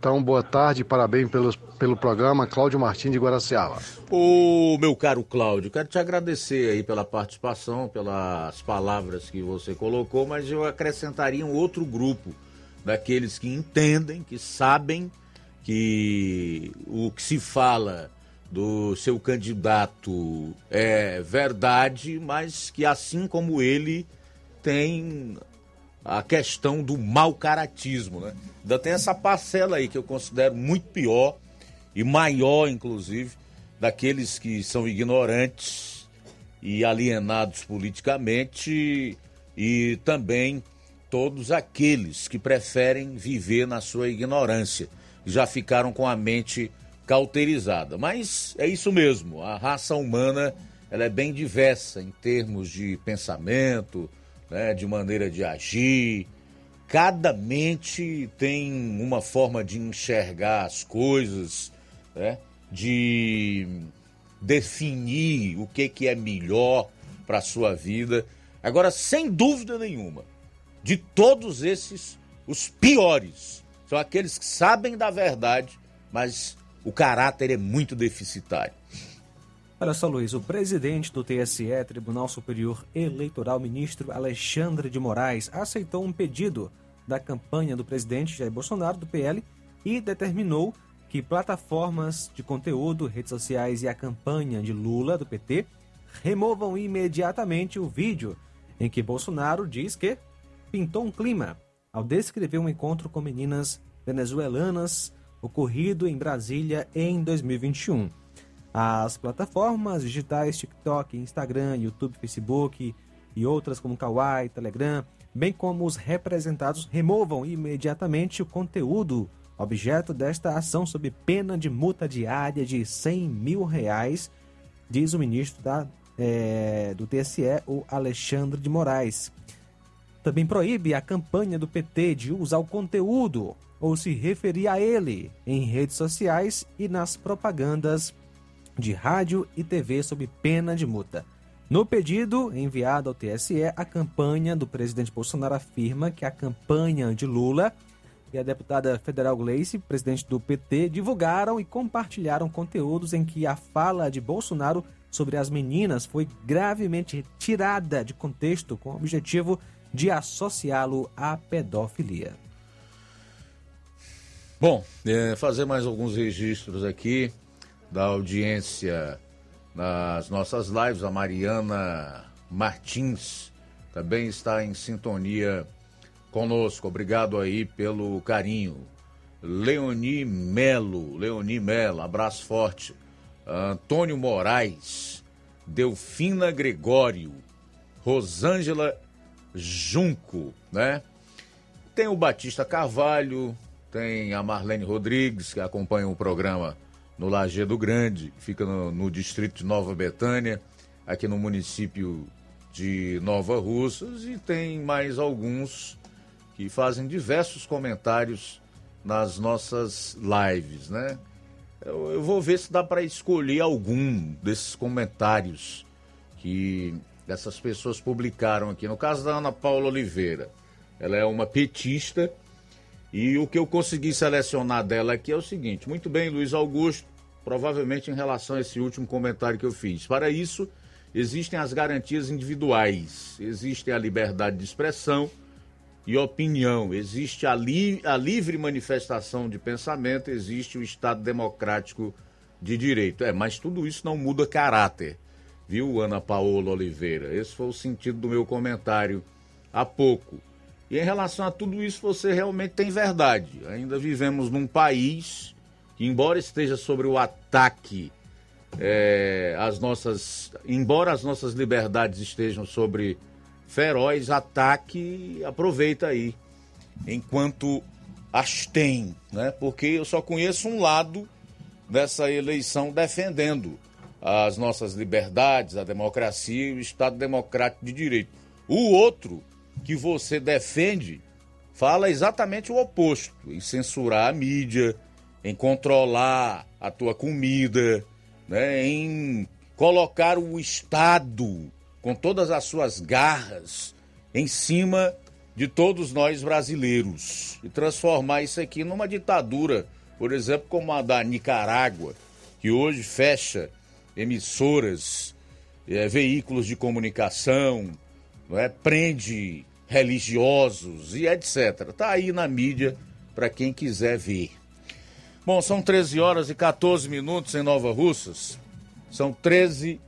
Então, boa tarde, parabéns pelo, pelo programa, Cláudio Martins de Guaraciaba. Ô, meu caro Cláudio, quero te agradecer aí pela participação, pelas palavras que você colocou, mas eu acrescentaria um outro grupo daqueles que entendem, que sabem que o que se fala do seu candidato é verdade, mas que assim como ele tem a questão do mau caratismo, né? Ainda tem essa parcela aí que eu considero muito pior e maior, inclusive, daqueles que são ignorantes e alienados politicamente e também todos aqueles que preferem viver na sua ignorância, já ficaram com a mente cauterizada. Mas é isso mesmo, a raça humana ela é bem diversa em termos de pensamento, né, de maneira de agir. Cada mente tem uma forma de enxergar as coisas, né, de definir o que, que é melhor para a sua vida. Agora, sem dúvida nenhuma, de todos esses, os piores são aqueles que sabem da verdade, mas o caráter é muito deficitário. Olha só, Luiz, o presidente do TSE, Tribunal Superior Eleitoral, ministro Alexandre de Moraes, aceitou um pedido da campanha do presidente Jair Bolsonaro, do PL, e determinou que plataformas de conteúdo, redes sociais e a campanha de Lula, do PT, removam imediatamente o vídeo em que Bolsonaro diz que pintou um clima ao descrever um encontro com meninas venezuelanas ocorrido em Brasília em 2021. As plataformas digitais TikTok, Instagram, YouTube, Facebook e outras como Kawaii, Telegram, bem como os representados, removam imediatamente o conteúdo objeto desta ação sob pena de multa diária de 100 mil reais, diz o ministro da, é, do TSE, o Alexandre de Moraes. Também proíbe a campanha do PT de usar o conteúdo ou se referir a ele em redes sociais e nas propagandas de rádio e TV sob pena de multa. No pedido enviado ao TSE, a campanha do presidente Bolsonaro afirma que a campanha de Lula e a deputada federal Gleice, presidente do PT, divulgaram e compartilharam conteúdos em que a fala de Bolsonaro sobre as meninas foi gravemente tirada de contexto com o objetivo de associá-lo à pedofilia. Bom, é, fazer mais alguns registros aqui da audiência nas nossas lives. A Mariana Martins também está em sintonia conosco. Obrigado aí pelo carinho. Leoni Melo, Leoni Melo, abraço forte. Antônio Moraes, Delfina Gregório, Rosângela Junco, né? Tem o Batista Carvalho, tem a Marlene Rodrigues, que acompanha o programa no Lajeado Grande, fica no, no, distrito de Nova Betânia, aqui no município de Nova Russas, e tem mais alguns que fazem diversos comentários nas nossas lives, né? Eu, eu vou ver se dá para escolher algum desses comentários que essas pessoas publicaram aqui. No caso da Ana Paula Oliveira, ela é uma petista e o que eu consegui selecionar dela aqui é o seguinte: muito bem, Luiz Augusto, provavelmente em relação a esse último comentário que eu fiz. Para isso, existem as garantias individuais, existe a liberdade de expressão e opinião, existe a, li a livre manifestação de pensamento, existe o Estado democrático de direito. É, mas tudo isso não muda caráter, viu, Ana Paola Oliveira? Esse foi o sentido do meu comentário há pouco. E em relação a tudo isso, você realmente tem verdade. Ainda vivemos num país embora esteja sobre o ataque, é, as nossas, embora as nossas liberdades estejam sobre feroz ataque, aproveita aí, enquanto as tem, né? Porque eu só conheço um lado dessa eleição defendendo as nossas liberdades, a democracia e o Estado Democrático de Direito. O outro que você defende fala exatamente o oposto, em censurar a mídia, em controlar a tua comida, né? em colocar o Estado com todas as suas garras em cima de todos nós brasileiros e transformar isso aqui numa ditadura, por exemplo, como a da Nicarágua, que hoje fecha emissoras, é, veículos de comunicação, é? prende religiosos e etc. Tá aí na mídia para quem quiser ver. Bom, são 13 horas e 14 minutos em Nova Russas. São 13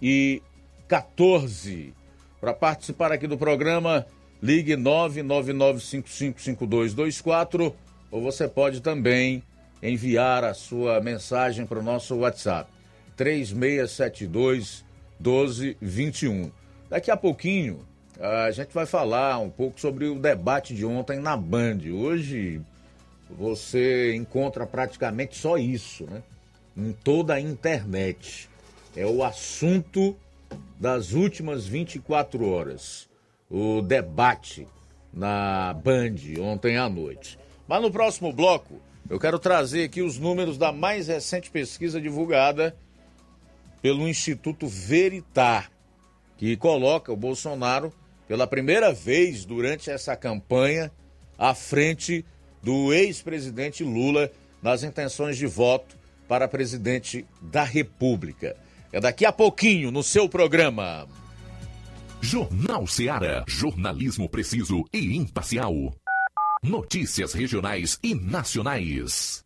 e 14. Para participar aqui do programa, ligue 999555224 ou você pode também enviar a sua mensagem para o nosso WhatsApp 3672 1221. Daqui a pouquinho a gente vai falar um pouco sobre o debate de ontem na Band. Hoje você encontra praticamente só isso, né? Em toda a internet. É o assunto das últimas 24 horas. O debate na Band ontem à noite. Mas no próximo bloco, eu quero trazer aqui os números da mais recente pesquisa divulgada pelo Instituto Veritar, que coloca o Bolsonaro pela primeira vez durante essa campanha à frente do ex-presidente Lula nas intenções de voto para presidente da República. É daqui a pouquinho no seu programa. Jornal Seara. Jornalismo preciso e imparcial. Notícias regionais e nacionais.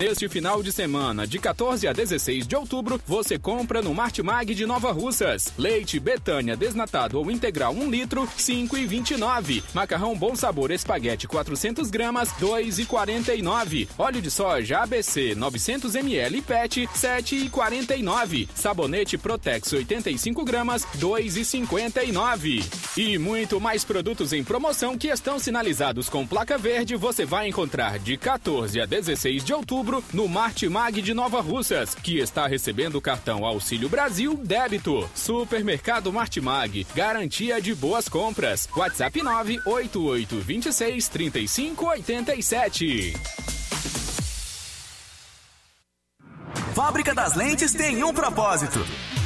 Neste final de semana, de 14 a 16 de outubro, você compra no Martimag de Nova Russas. Leite Betânia desnatado ou integral 1 litro, 5,29. Macarrão Bom Sabor Espaguete 400 gramas, 2,49. Óleo de soja ABC 900 ml PET, 7,49. Sabonete Protex 85 gramas, 2,59. E muito mais produtos em promoção que estão sinalizados com placa verde você vai encontrar de 14 a 16 de outubro no Martimag de Nova Russas, que está recebendo o cartão Auxílio Brasil Débito. Supermercado Martimag, garantia de boas compras. WhatsApp 988 26 35 87. Fábrica das Lentes tem um propósito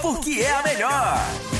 porque é a melhor.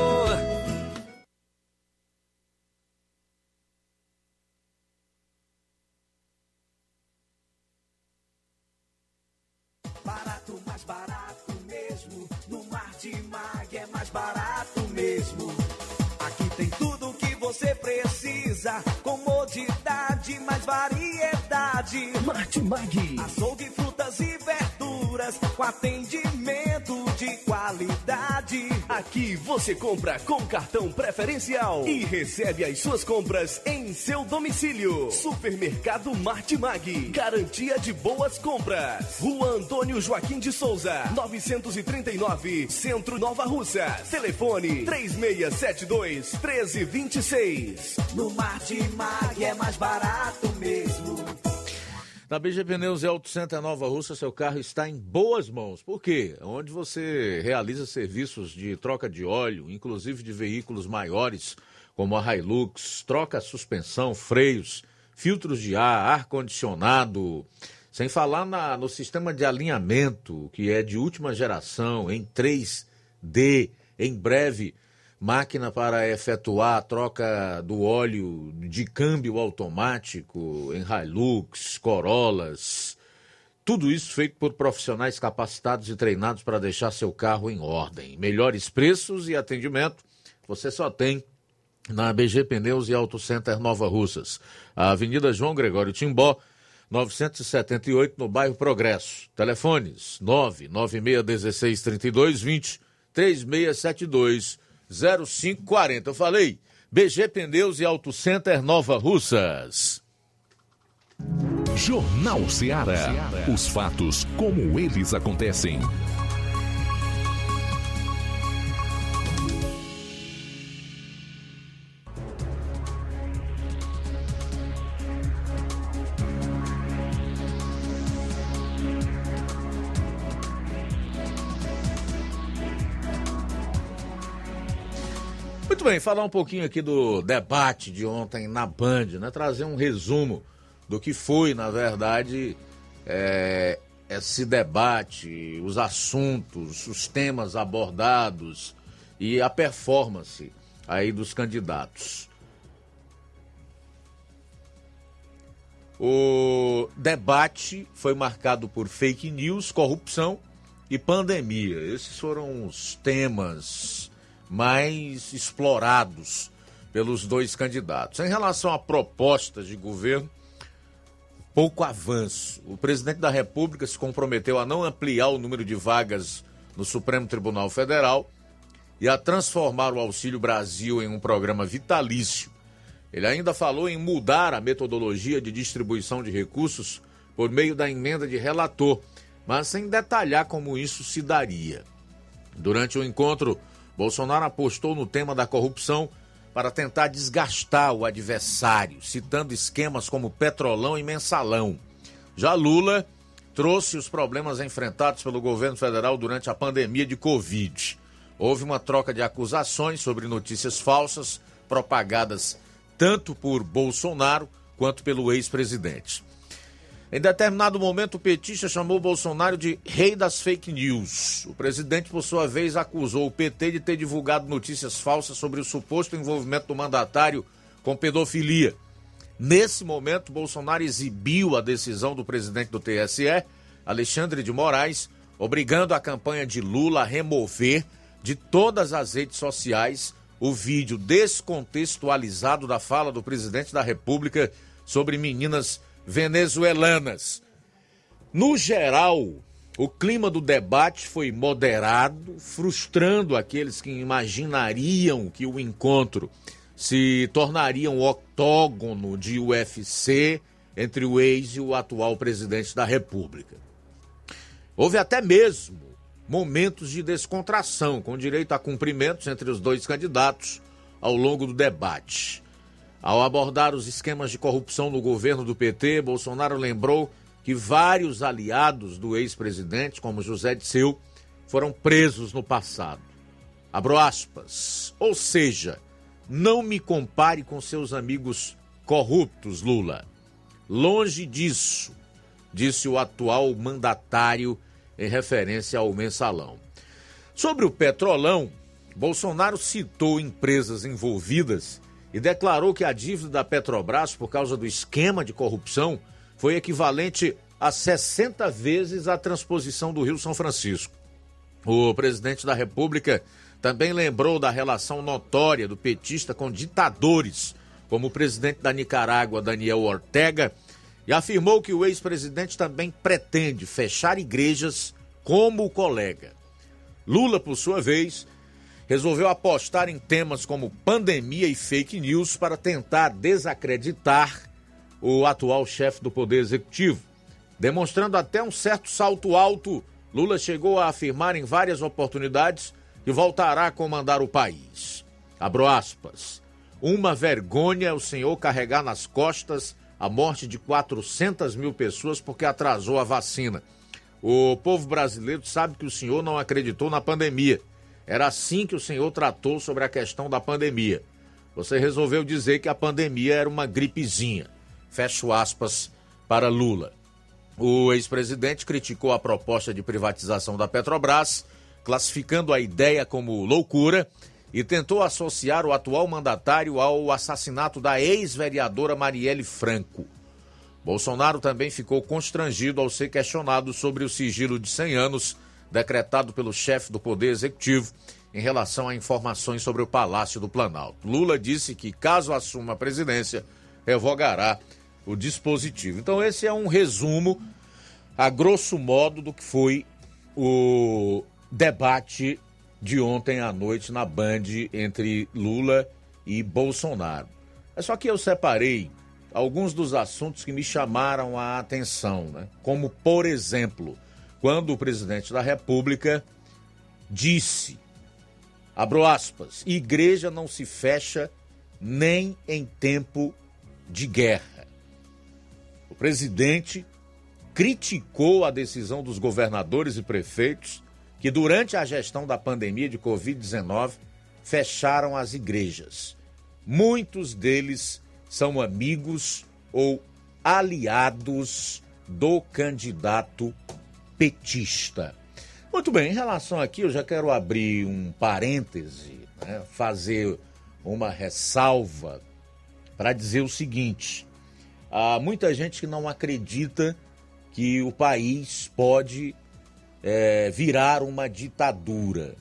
Martimag. Açougue, frutas e verduras. Com atendimento de qualidade. Aqui você compra com cartão preferencial e recebe as suas compras em seu domicílio. Supermercado Martimag. Garantia de boas compras. Rua Antônio Joaquim de Souza, 939, Centro Nova Russa. Telefone 3672 1326. No Martimag é mais barato mesmo. Na BG Pneus e Auto Center Nova Russa, seu carro está em boas mãos. Por quê? Onde você realiza serviços de troca de óleo, inclusive de veículos maiores, como a Hilux, troca suspensão, freios, filtros de ar, ar-condicionado, sem falar na, no sistema de alinhamento, que é de última geração, em 3D, em breve máquina para efetuar a troca do óleo de câmbio automático em Hilux, Corollas. Tudo isso feito por profissionais capacitados e treinados para deixar seu carro em ordem. Melhores preços e atendimento você só tem na BG Pneus e Auto Center Nova Russas. A Avenida João Gregório Timbó, 978, no bairro Progresso. Telefones 99616 3220 3672 0540. Eu falei, BG Pneus e Auto Center Nova Russas. Jornal Ceará. Os fatos como eles acontecem. Bem, falar um pouquinho aqui do debate de ontem na Band, né? Trazer um resumo do que foi, na verdade, é, esse debate, os assuntos, os temas abordados e a performance aí dos candidatos. O debate foi marcado por fake news, corrupção e pandemia. Esses foram os temas mais explorados pelos dois candidatos. Em relação a propostas de governo, pouco avanço. O presidente da República se comprometeu a não ampliar o número de vagas no Supremo Tribunal Federal e a transformar o Auxílio Brasil em um programa vitalício. Ele ainda falou em mudar a metodologia de distribuição de recursos por meio da emenda de relator, mas sem detalhar como isso se daria. Durante o encontro, Bolsonaro apostou no tema da corrupção para tentar desgastar o adversário, citando esquemas como Petrolão e Mensalão. Já Lula trouxe os problemas enfrentados pelo governo federal durante a pandemia de Covid. Houve uma troca de acusações sobre notícias falsas propagadas tanto por Bolsonaro quanto pelo ex-presidente. Em determinado momento, o petista chamou Bolsonaro de rei das fake news. O presidente, por sua vez, acusou o PT de ter divulgado notícias falsas sobre o suposto envolvimento do mandatário com pedofilia. Nesse momento, Bolsonaro exibiu a decisão do presidente do TSE, Alexandre de Moraes, obrigando a campanha de Lula a remover de todas as redes sociais o vídeo descontextualizado da fala do presidente da República sobre meninas venezuelanas. No geral, o clima do debate foi moderado, frustrando aqueles que imaginariam que o encontro se tornaria um octógono de UFC entre o ex e o atual presidente da República. Houve até mesmo momentos de descontração, com direito a cumprimentos entre os dois candidatos ao longo do debate. Ao abordar os esquemas de corrupção no governo do PT, Bolsonaro lembrou que vários aliados do ex-presidente, como José Disseu, foram presos no passado. Abro aspas. Ou seja, não me compare com seus amigos corruptos, Lula. Longe disso, disse o atual mandatário em referência ao mensalão. Sobre o petrolão, Bolsonaro citou empresas envolvidas e declarou que a dívida da Petrobras, por causa do esquema de corrupção, foi equivalente a 60 vezes a transposição do Rio São Francisco. O presidente da República também lembrou da relação notória do petista com ditadores, como o presidente da Nicarágua, Daniel Ortega, e afirmou que o ex-presidente também pretende fechar igrejas como o colega. Lula, por sua vez, resolveu apostar em temas como pandemia e fake news para tentar desacreditar o atual chefe do Poder Executivo. Demonstrando até um certo salto alto, Lula chegou a afirmar em várias oportunidades que voltará a comandar o país. Abro aspas. Uma vergonha é o senhor carregar nas costas a morte de 400 mil pessoas porque atrasou a vacina. O povo brasileiro sabe que o senhor não acreditou na pandemia. Era assim que o senhor tratou sobre a questão da pandemia. Você resolveu dizer que a pandemia era uma gripezinha. Fecho aspas para Lula. O ex-presidente criticou a proposta de privatização da Petrobras, classificando a ideia como loucura e tentou associar o atual mandatário ao assassinato da ex-vereadora Marielle Franco. Bolsonaro também ficou constrangido ao ser questionado sobre o sigilo de 100 anos decretado pelo chefe do Poder Executivo em relação a informações sobre o Palácio do Planalto. Lula disse que, caso assuma a presidência, revogará o dispositivo. Então, esse é um resumo, a grosso modo, do que foi o debate de ontem à noite na Band entre Lula e Bolsonaro. É só que eu separei alguns dos assuntos que me chamaram a atenção, né? como, por exemplo, quando o presidente da República disse, abro aspas, igreja não se fecha nem em tempo de guerra. O presidente criticou a decisão dos governadores e prefeitos que durante a gestão da pandemia de Covid-19 fecharam as igrejas. Muitos deles são amigos ou aliados do candidato petista. Muito bem, em relação aqui, eu já quero abrir um parêntese, né, fazer uma ressalva para dizer o seguinte: há muita gente que não acredita que o país pode é, virar uma ditadura,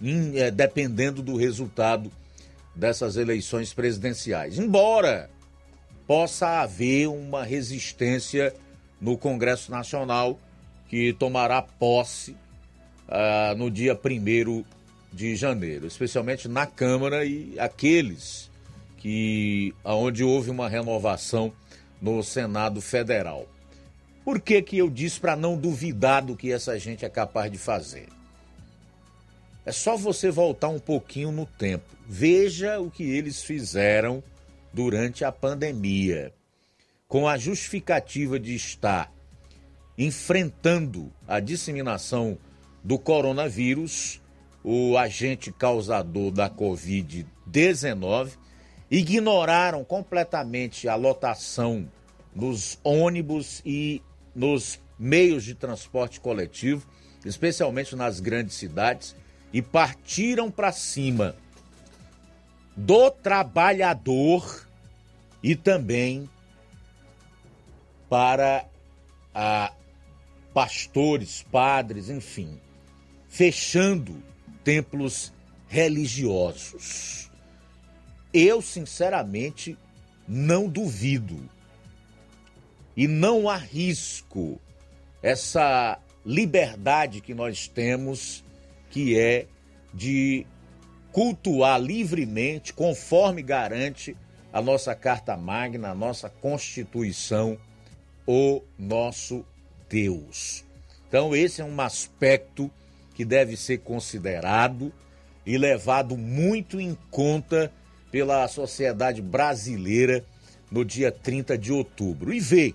in, é, dependendo do resultado dessas eleições presidenciais. Embora possa haver uma resistência no Congresso Nacional que tomará posse ah, no dia 1 de janeiro, especialmente na Câmara e aqueles que aonde houve uma renovação no Senado Federal. Por que, que eu disse para não duvidar do que essa gente é capaz de fazer? É só você voltar um pouquinho no tempo. Veja o que eles fizeram durante a pandemia. Com a justificativa de estar enfrentando a disseminação do coronavírus, o agente causador da Covid-19, ignoraram completamente a lotação nos ônibus e nos meios de transporte coletivo, especialmente nas grandes cidades, e partiram para cima do trabalhador e também para a pastores, padres, enfim, fechando templos religiosos. Eu, sinceramente, não duvido e não arrisco essa liberdade que nós temos, que é de cultuar livremente, conforme garante a nossa Carta Magna, a nossa Constituição, o nosso Deus. Então, esse é um aspecto que deve ser considerado e levado muito em conta pela sociedade brasileira no dia 30 de outubro. E ver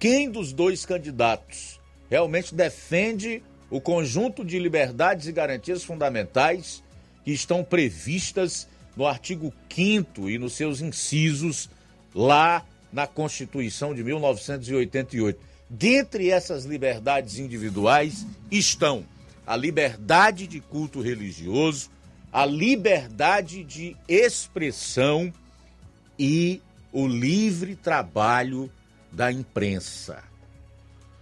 quem dos dois candidatos realmente defende o conjunto de liberdades e garantias fundamentais que estão previstas no artigo 5 e nos seus incisos lá na Constituição de 1988. Dentre essas liberdades individuais estão a liberdade de culto religioso, a liberdade de expressão e o livre trabalho da imprensa.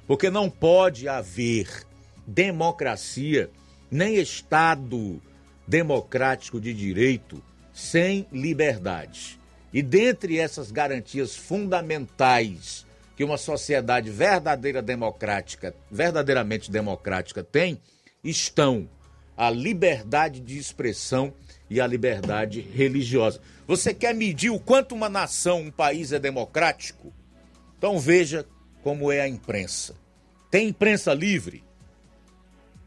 Porque não pode haver democracia nem Estado democrático de direito sem liberdade. E dentre essas garantias fundamentais que uma sociedade verdadeira democrática, verdadeiramente democrática tem, estão a liberdade de expressão e a liberdade religiosa. Você quer medir o quanto uma nação, um país é democrático? Então veja como é a imprensa. Tem imprensa livre?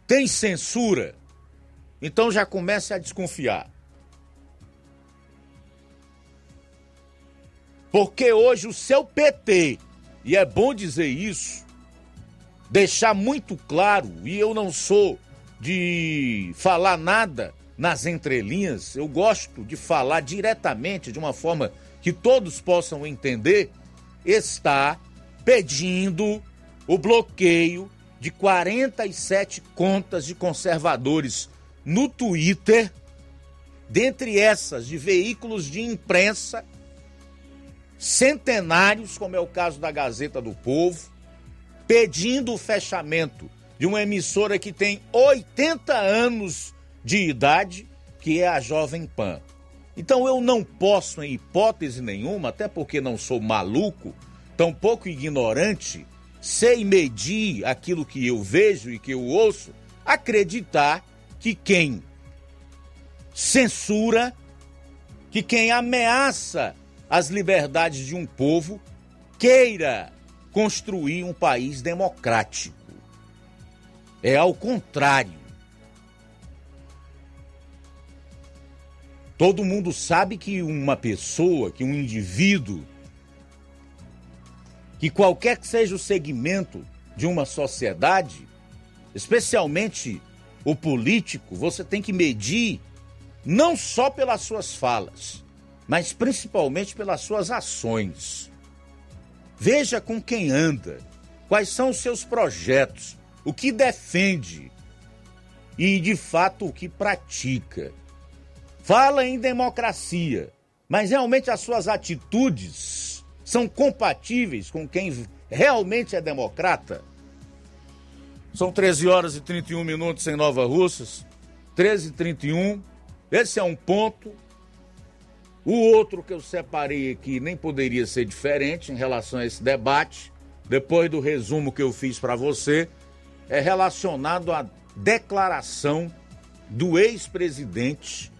Tem censura? Então já comece a desconfiar. Porque hoje o seu PT, e é bom dizer isso, deixar muito claro, e eu não sou de falar nada nas entrelinhas, eu gosto de falar diretamente, de uma forma que todos possam entender, está pedindo o bloqueio de 47 contas de conservadores no Twitter, dentre essas de veículos de imprensa centenários, como é o caso da Gazeta do Povo, pedindo o fechamento de uma emissora que tem 80 anos de idade, que é a Jovem Pan. Então eu não posso, em hipótese nenhuma, até porque não sou maluco, tampouco ignorante, sei medir aquilo que eu vejo e que eu ouço, acreditar que quem censura, que quem ameaça as liberdades de um povo queira construir um país democrático. É ao contrário. Todo mundo sabe que uma pessoa, que um indivíduo, que qualquer que seja o segmento de uma sociedade, especialmente o político, você tem que medir não só pelas suas falas, mas principalmente pelas suas ações. Veja com quem anda, quais são os seus projetos, o que defende e, de fato, o que pratica. Fala em democracia, mas realmente as suas atitudes são compatíveis com quem realmente é democrata? São 13 horas e 31 minutos em Nova Russas. 13 e 31. Esse é um ponto. O outro que eu separei aqui nem poderia ser diferente em relação a esse debate, depois do resumo que eu fiz para você, é relacionado à declaração do ex-presidente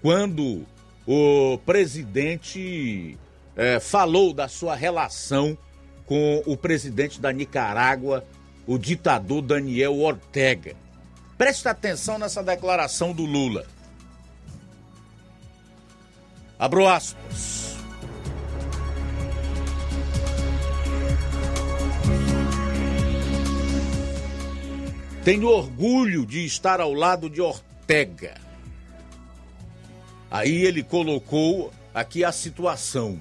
quando o presidente é, falou da sua relação com o presidente da Nicarágua, o ditador Daniel Ortega. Preste atenção nessa declaração do Lula. Abro aspas. Tenho orgulho de estar ao lado de Ortega. Aí ele colocou aqui a situação.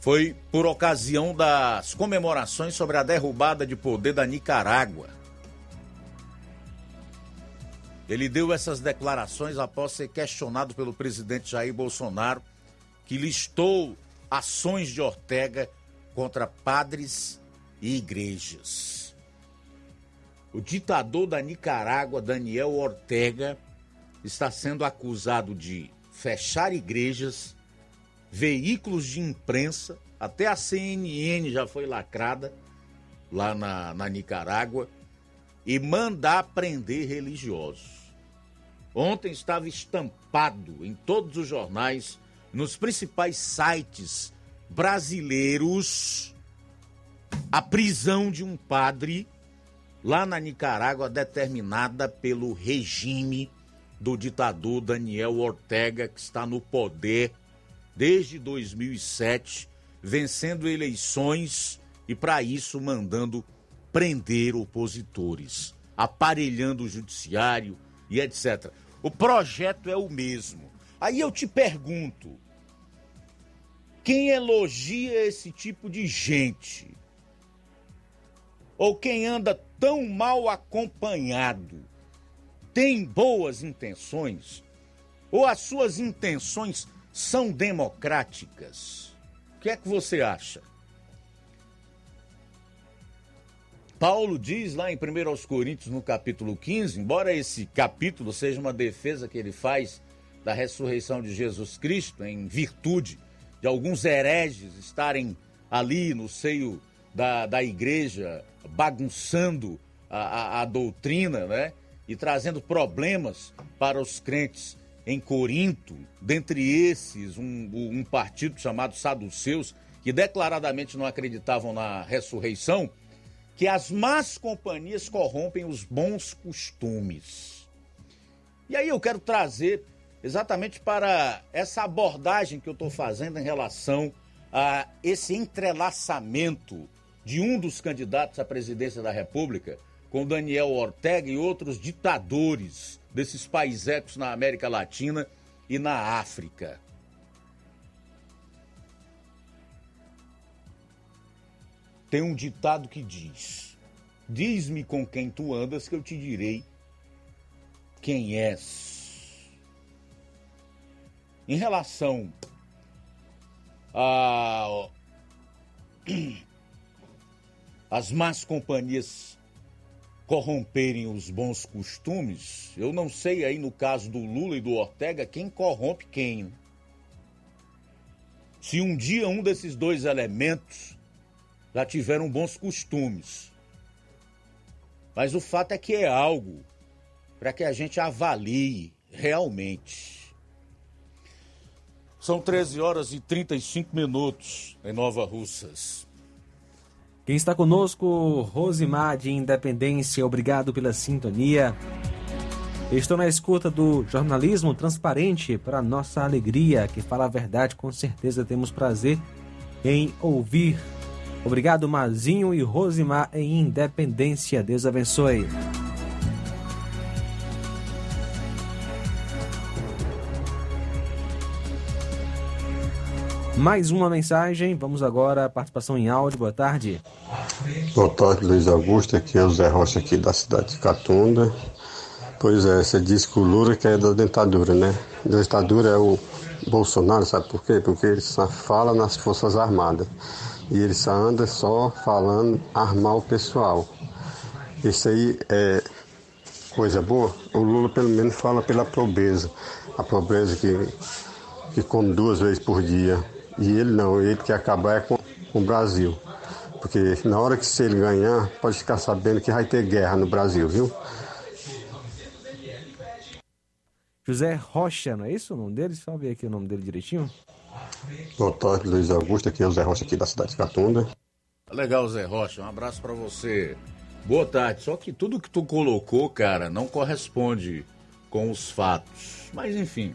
Foi por ocasião das comemorações sobre a derrubada de poder da Nicarágua. Ele deu essas declarações após ser questionado pelo presidente Jair Bolsonaro, que listou ações de Ortega contra padres e igrejas. O ditador da Nicarágua, Daniel Ortega, está sendo acusado de fechar igrejas, veículos de imprensa, até a CNN já foi lacrada lá na, na Nicarágua, e mandar prender religiosos. Ontem estava estampado em todos os jornais, nos principais sites brasileiros, a prisão de um padre lá na Nicarágua determinada pelo regime do ditador Daniel Ortega, que está no poder desde 2007, vencendo eleições e, para isso, mandando prender opositores, aparelhando o judiciário e etc. O projeto é o mesmo. Aí eu te pergunto: quem elogia esse tipo de gente? Ou quem anda tão mal acompanhado tem boas intenções? Ou as suas intenções são democráticas? O que é que você acha? Paulo diz lá em 1 aos Coríntios, no capítulo 15, embora esse capítulo seja uma defesa que ele faz da ressurreição de Jesus Cristo, em virtude de alguns hereges estarem ali no seio da, da igreja, bagunçando a, a, a doutrina, né? E trazendo problemas para os crentes em Corinto, dentre esses, um, um partido chamado Saduceus, que declaradamente não acreditavam na ressurreição que as más companhias corrompem os bons costumes. E aí eu quero trazer exatamente para essa abordagem que eu estou fazendo em relação a esse entrelaçamento de um dos candidatos à presidência da República com Daniel Ortega e outros ditadores desses países na América Latina e na África. Tem um ditado que diz: Diz-me com quem tu andas, que eu te direi quem és. Em relação a as más companhias corromperem os bons costumes, eu não sei aí no caso do Lula e do Ortega quem corrompe quem. Se um dia um desses dois elementos já tiveram bons costumes. Mas o fato é que é algo para que a gente avalie realmente. São 13 horas e 35 minutos em Nova Russas. Quem está conosco, Rosimar de Independência, obrigado pela sintonia. Estou na escuta do jornalismo transparente para nossa alegria, que fala a verdade, com certeza temos prazer em ouvir Obrigado, Mazinho e Rosimar em Independência. Deus abençoe. Mais uma mensagem, vamos agora à participação em áudio. Boa tarde. Boa tarde, Luiz Augusto. Aqui é o Zé Rocha, aqui da cidade de Catunda. Pois é, você disse que o Lula que é da dentadura, né? A dentadura é o Bolsonaro, sabe por quê? Porque ele só fala nas Forças Armadas e ele só anda só falando armar o pessoal. Isso aí é coisa boa. O Lula pelo menos fala pela pobreza, a pobreza que, que come duas vezes por dia. E ele não, ele quer acabar é com, com o Brasil. Porque na hora que se ele ganhar, pode ficar sabendo que vai ter guerra no Brasil, viu? José Rocha, não é isso o nome dele? Só ver aqui o nome dele direitinho. Boa tarde, Luiz Augusto. Aqui é o Zé Rocha, aqui da cidade de Catunda. Legal, Zé Rocha. Um abraço para você. Boa tarde. Só que tudo que tu colocou, cara, não corresponde com os fatos. Mas enfim.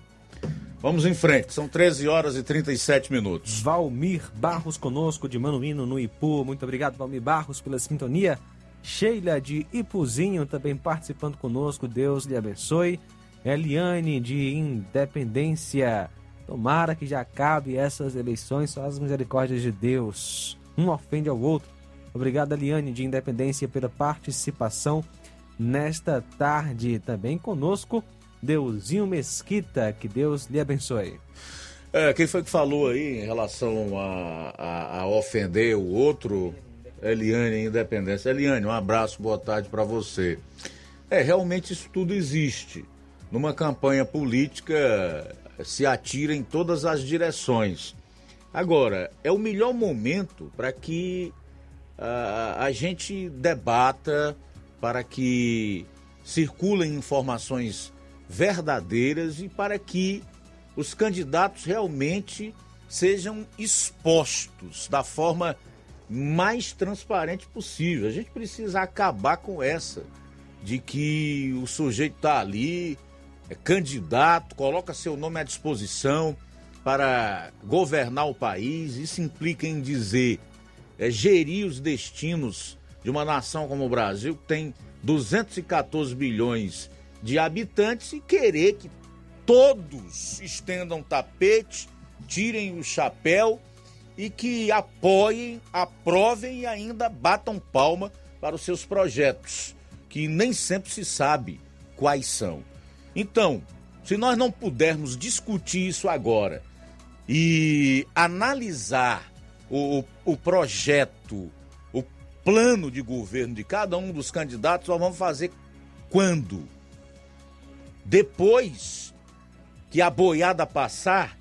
Vamos em frente, são 13 horas e 37 minutos. Valmir Barros conosco de Manuíno, no Ipu. Muito obrigado, Valmir Barros, pela sintonia. Sheila de Ipuzinho também participando conosco. Deus lhe abençoe. Eliane de Independência. Tomara que já acabe essas eleições, só as misericórdias de Deus. Um ofende ao outro. Obrigado, Eliane de Independência, pela participação nesta tarde. Também conosco, Deusinho Mesquita. Que Deus lhe abençoe. É, quem foi que falou aí em relação a, a, a ofender o outro? Eliane Independência. Eliane, um abraço, boa tarde para você. É, realmente isso tudo existe numa campanha política, se atira em todas as direções. Agora, é o melhor momento para que uh, a gente debata, para que circulem informações verdadeiras e para que os candidatos realmente sejam expostos da forma mais transparente possível. A gente precisa acabar com essa de que o sujeito está ali, é candidato, coloca seu nome à disposição para governar o país. Isso implica em dizer, é, gerir os destinos de uma nação como o Brasil, que tem 214 bilhões de habitantes, e querer que todos estendam tapete, tirem o chapéu e que apoiem, aprovem e ainda batam palma para os seus projetos, que nem sempre se sabe quais são. Então, se nós não pudermos discutir isso agora e analisar o, o projeto, o plano de governo de cada um dos candidatos, nós vamos fazer quando? Depois que a boiada passar,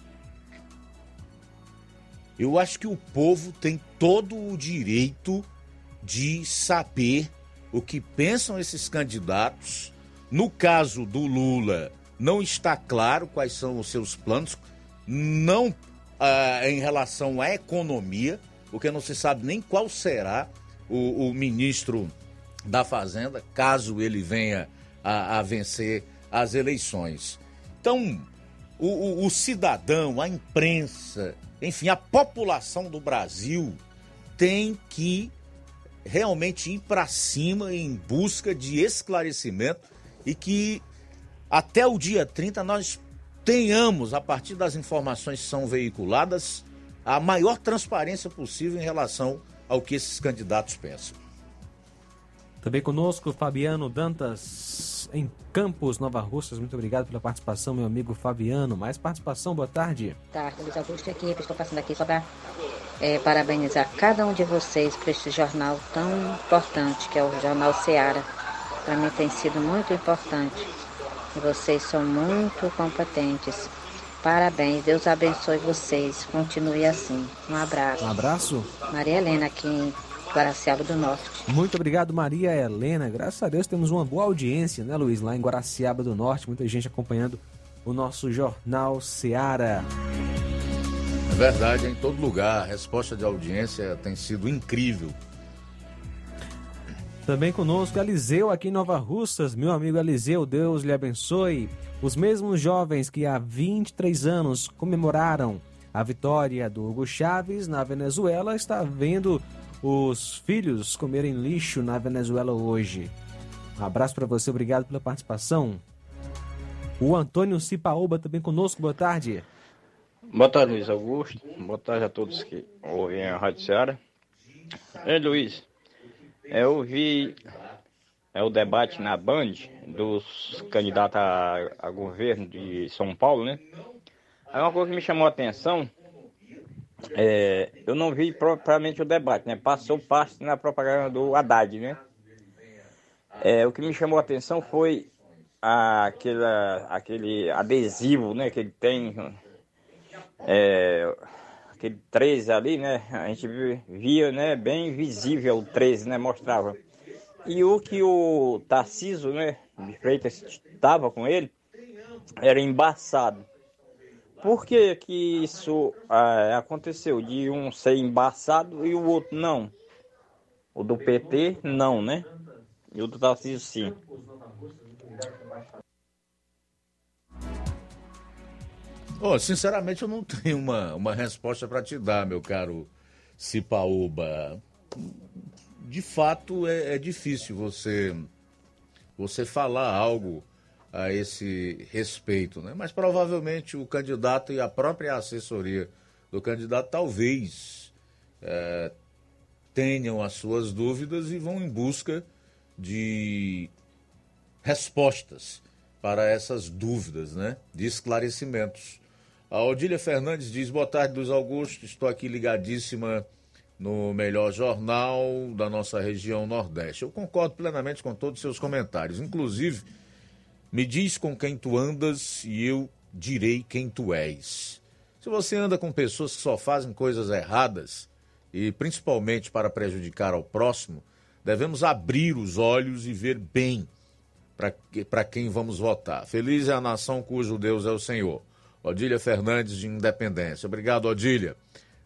eu acho que o povo tem todo o direito de saber o que pensam esses candidatos. No caso do Lula, não está claro quais são os seus planos, não ah, em relação à economia, porque não se sabe nem qual será o, o ministro da Fazenda, caso ele venha a, a vencer as eleições. Então, o, o, o cidadão, a imprensa, enfim, a população do Brasil tem que realmente ir para cima em busca de esclarecimento e que até o dia 30 nós tenhamos, a partir das informações que são veiculadas, a maior transparência possível em relação ao que esses candidatos pensam. Também conosco Fabiano Dantas, em Campos, Nova Russas. Muito obrigado pela participação, meu amigo Fabiano. Mais participação, boa tarde. Boa tarde, Luiz Augusto aqui. Estou passando aqui só para é, parabenizar cada um de vocês por este jornal tão importante, que é o Jornal Seara. Para mim tem sido muito importante. E vocês são muito competentes. Parabéns, Deus abençoe vocês. Continue assim. Um abraço. Um abraço. Maria Helena aqui em Guaraciaba do Norte. Muito obrigado, Maria Helena. Graças a Deus temos uma boa audiência, né, Luiz? Lá em Guaraciaba do Norte, muita gente acompanhando o nosso Jornal Seara. É verdade, em todo lugar, a resposta de audiência tem sido incrível. Também conosco Eliseu aqui em Nova Russas. Meu amigo Eliseu, Deus lhe abençoe. Os mesmos jovens que há 23 anos comemoraram a vitória do Hugo Chaves na Venezuela está vendo os filhos comerem lixo na Venezuela hoje. Um abraço para você, obrigado pela participação. O Antônio Cipaoba também conosco, boa tarde. Boa tarde, Luiz Augusto. Boa tarde a todos que ouvem a Rádio Seara. Ei, Luiz, eu vi é o debate na Band dos candidatos a, a governo de São Paulo, né? Aí uma coisa que me chamou a atenção é, eu não vi propriamente o debate, né? Passou parte na propaganda do Haddad, né? É, o que me chamou a atenção foi aquele, aquele adesivo, né? Que ele tem, é, aquele 13 ali, né? A gente via, né? Bem visível o 13, né? Mostrava. E o que o Tarciso, né? De Freitas estava com ele, era embaçado. Por que que isso é, aconteceu? De um ser embaçado e o outro não? O do PT, não, né? E o do Tarcísio, sim. Oh, sinceramente, eu não tenho uma, uma resposta para te dar, meu caro Cipaúba. De fato, é, é difícil você, você falar algo a esse respeito, né? Mas provavelmente o candidato e a própria assessoria do candidato talvez é, tenham as suas dúvidas e vão em busca de respostas para essas dúvidas, né? De esclarecimentos. A Odília Fernandes diz: Boa tarde, Luiz Augusto. Estou aqui ligadíssima no melhor jornal da nossa região Nordeste. Eu concordo plenamente com todos os seus comentários. Inclusive, Me diz com quem tu andas e eu direi quem tu és. Se você anda com pessoas que só fazem coisas erradas, e principalmente para prejudicar ao próximo, devemos abrir os olhos e ver bem para quem vamos votar. Feliz é a nação cujo Deus é o Senhor. Odília Fernandes de Independência. Obrigado, Odília.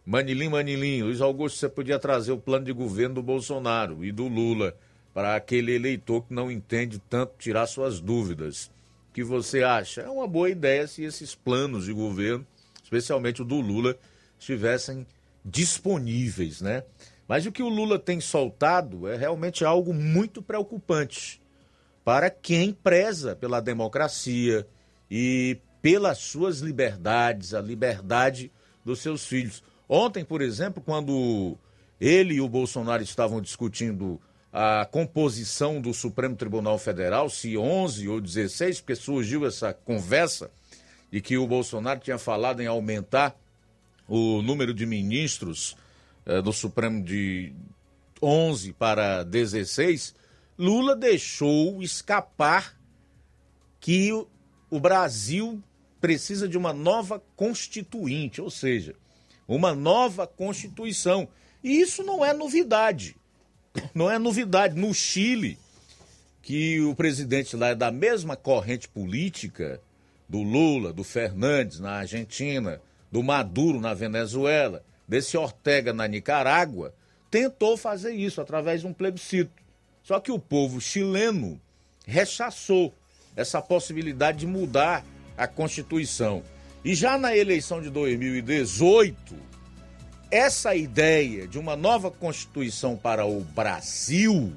Manilim, Manilim, Luiz Augusto, você podia trazer o plano de governo do Bolsonaro e do Lula para aquele eleitor que não entende tanto tirar suas dúvidas. O que você acha? É uma boa ideia se esses planos de governo, especialmente o do Lula, estivessem disponíveis, né? Mas o que o Lula tem soltado é realmente algo muito preocupante para quem preza pela democracia e pelas suas liberdades, a liberdade dos seus filhos. Ontem, por exemplo, quando ele e o Bolsonaro estavam discutindo a composição do Supremo Tribunal Federal, se 11 ou 16, porque surgiu essa conversa de que o Bolsonaro tinha falado em aumentar o número de ministros eh, do Supremo de 11 para 16, Lula deixou escapar que o Brasil precisa de uma nova constituinte, ou seja, uma nova constituição. E isso não é novidade. Não é novidade. No Chile, que o presidente lá é da mesma corrente política do Lula, do Fernandes na Argentina, do Maduro na Venezuela, desse Ortega na Nicarágua, tentou fazer isso através de um plebiscito. Só que o povo chileno rechaçou essa possibilidade de mudar a Constituição. E já na eleição de 2018, essa ideia de uma nova Constituição para o Brasil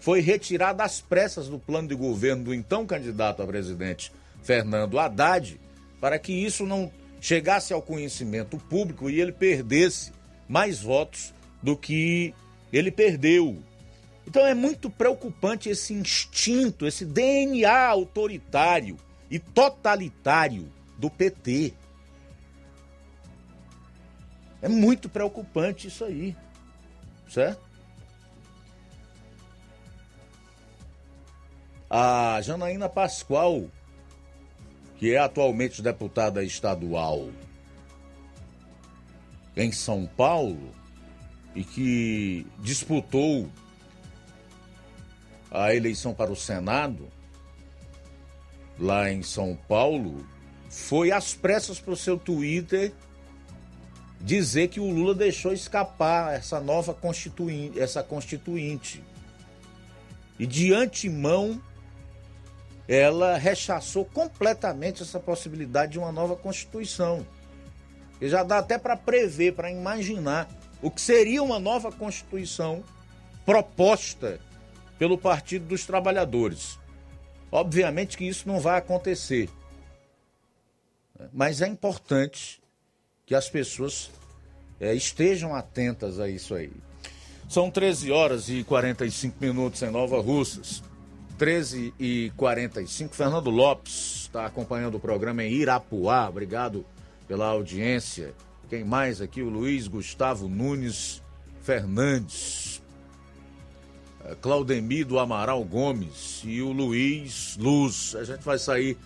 foi retirada às pressas do plano de governo do então candidato a presidente Fernando Haddad, para que isso não chegasse ao conhecimento público e ele perdesse mais votos do que ele perdeu. Então é muito preocupante esse instinto, esse DNA autoritário e totalitário do PT. É muito preocupante isso aí, certo? A Janaína Pascoal, que é atualmente deputada estadual em São Paulo e que disputou a eleição para o Senado, lá em São Paulo, foi às pressas para o seu Twitter dizer que o Lula deixou escapar essa nova constituinte, essa constituinte. E de antemão ela rechaçou completamente essa possibilidade de uma nova constituição. E já dá até para prever, para imaginar o que seria uma nova constituição proposta pelo Partido dos Trabalhadores. Obviamente que isso não vai acontecer. Mas é importante que as pessoas é, estejam atentas a isso aí. São 13 horas e 45 minutos em Nova Russas. 13 e 45. Fernando Lopes está acompanhando o programa em Irapuá. Obrigado pela audiência. Quem mais aqui? O Luiz Gustavo Nunes Fernandes. Claudemir do Amaral Gomes e o Luiz Luz. A gente vai sair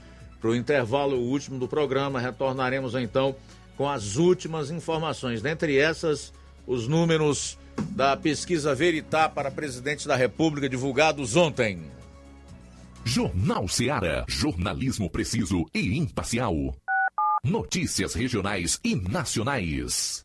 para o intervalo último do programa. Retornaremos então com as últimas informações. Dentre essas, os números da pesquisa Veritá para presidente da República divulgados ontem. Jornal Seara. Jornalismo preciso e imparcial. Notícias regionais e nacionais.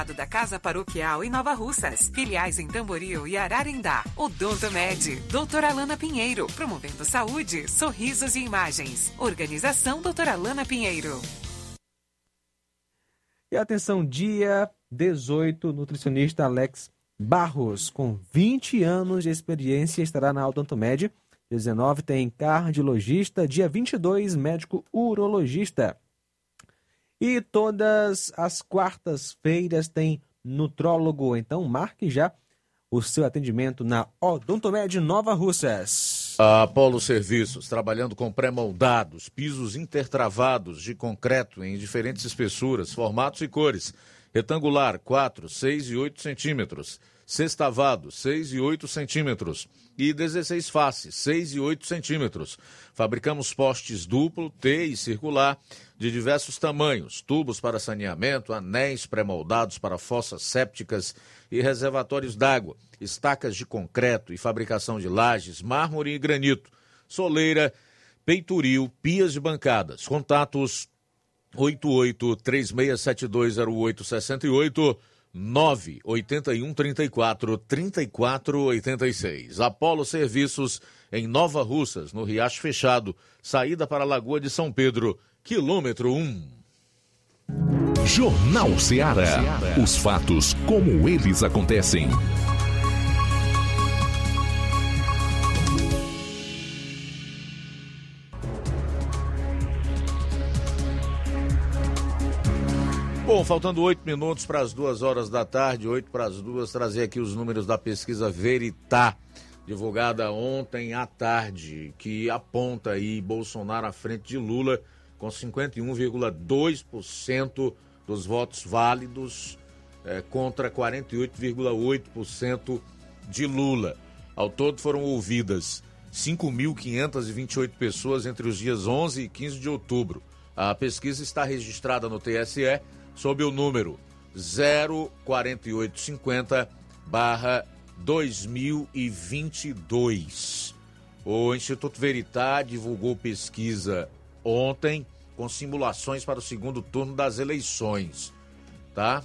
da Casa Paroquial em Nova Russas. Filiais em Tamboril e Ararindá. Odonto Med. Doutora Alana Pinheiro. Promovendo saúde, sorrisos e imagens. Organização Doutora Alana Pinheiro. E atenção, dia 18, nutricionista Alex Barros, com 20 anos de experiência, estará na Odontomed. 19 tem cardiologista, dia 22, médico urologista. E todas as quartas-feiras tem nutrólogo. Então marque já o seu atendimento na Odontomed Nova Russas. Apolo Serviços, trabalhando com pré-moldados, pisos intertravados de concreto em diferentes espessuras, formatos e cores. Retangular, 4, 6 e 8 centímetros. Sextavado, 6 e 8 centímetros. E 16 faces, 6 e 8 centímetros. Fabricamos postes duplo, T e circular, de diversos tamanhos, tubos para saneamento, anéis pré-moldados para fossas sépticas e reservatórios d'água, estacas de concreto e fabricação de lajes, mármore e granito, soleira, peitoril, pias de bancadas. Contatos 88 36720868 981 34 34 86. Apolo Serviços em Nova Russas, no Riacho Fechado, saída para a Lagoa de São Pedro, quilômetro 1. Jornal Ceará. Os fatos como eles acontecem. Bom, faltando oito minutos para as duas horas da tarde, oito para as duas, trazer aqui os números da pesquisa Veritá, divulgada ontem à tarde, que aponta aí Bolsonaro à frente de Lula com 51,2% dos votos válidos é, contra 48,8% de Lula. Ao todo foram ouvidas 5.528 pessoas entre os dias 11 e 15 de outubro. A pesquisa está registrada no TSE sob o número 04850 2022. O Instituto Veritá divulgou pesquisa ontem com simulações para o segundo turno das eleições, tá?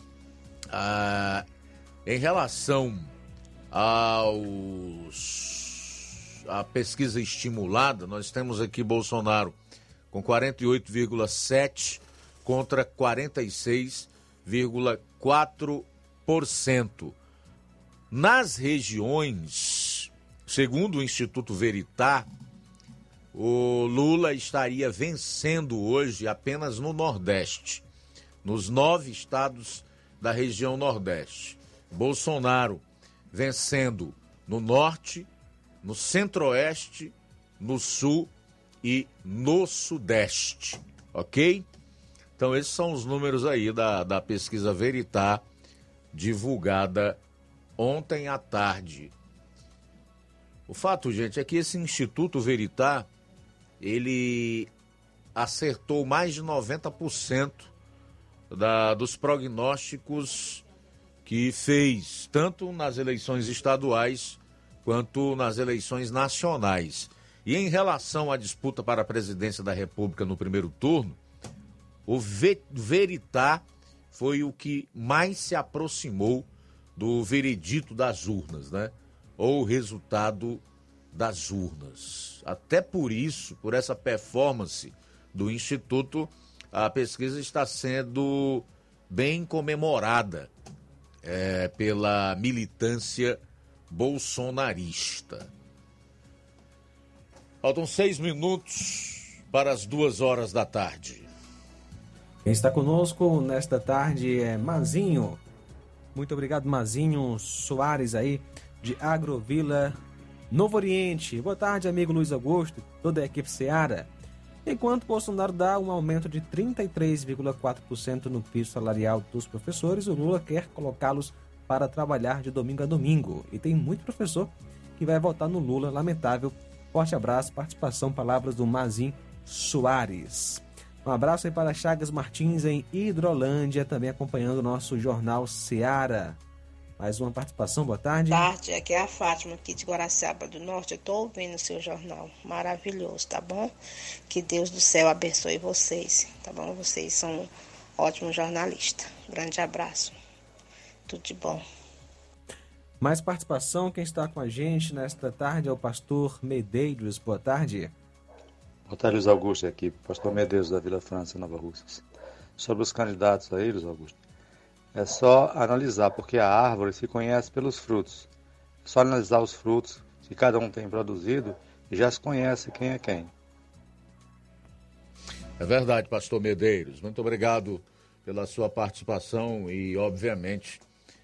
Ah, em relação aos a pesquisa estimulada, nós temos aqui Bolsonaro com 48,7 contra 46,4%. Nas regiões, segundo o Instituto Veritá, o Lula estaria vencendo hoje apenas no Nordeste, nos nove estados da região Nordeste. Bolsonaro vencendo no Norte, no Centro-Oeste, no Sul e no Sudeste, ok? Então, esses são os números aí da, da pesquisa Veritá, divulgada ontem à tarde. O fato, gente, é que esse Instituto Veritá, ele acertou mais de 90% da, dos prognósticos que fez, tanto nas eleições estaduais quanto nas eleições nacionais. E em relação à disputa para a presidência da República no primeiro turno, o Veritá foi o que mais se aproximou do veredito das urnas, né? Ou o resultado das urnas. Até por isso, por essa performance do Instituto, a pesquisa está sendo bem comemorada é, pela militância bolsonarista. Faltam seis minutos para as duas horas da tarde. Quem está conosco nesta tarde é Mazinho. Muito obrigado, Mazinho Soares aí, de Agrovila, Novo Oriente. Boa tarde, amigo Luiz Augusto, toda a equipe Seara. Enquanto Bolsonaro dá um aumento de 33,4% no piso salarial dos professores, o Lula quer colocá-los para trabalhar de domingo a domingo. E tem muito professor que vai votar no Lula, lamentável Forte abraço, participação, palavras do Mazin Soares. Um abraço aí para Chagas Martins em Hidrolândia, também acompanhando o nosso jornal Seara. Mais uma participação, boa tarde. Boa tarde, aqui é a Fátima, aqui de Guaraciaba do Norte. Eu estou ouvindo o seu jornal, maravilhoso, tá bom? Que Deus do céu abençoe vocês, tá bom? Vocês são ótimos jornalistas. Grande abraço, tudo de bom. Mais participação, quem está com a gente nesta tarde é o pastor Medeiros. Boa tarde. Tarde, Luiz Augusto, aqui, pastor Medeiros da Vila França, Nova Russas. Sobre os candidatos aí, Luiz Augusto, é só analisar, porque a árvore se conhece pelos frutos. É só analisar os frutos que cada um tem produzido e já se conhece quem é quem. É verdade, pastor Medeiros. Muito obrigado pela sua participação e, obviamente,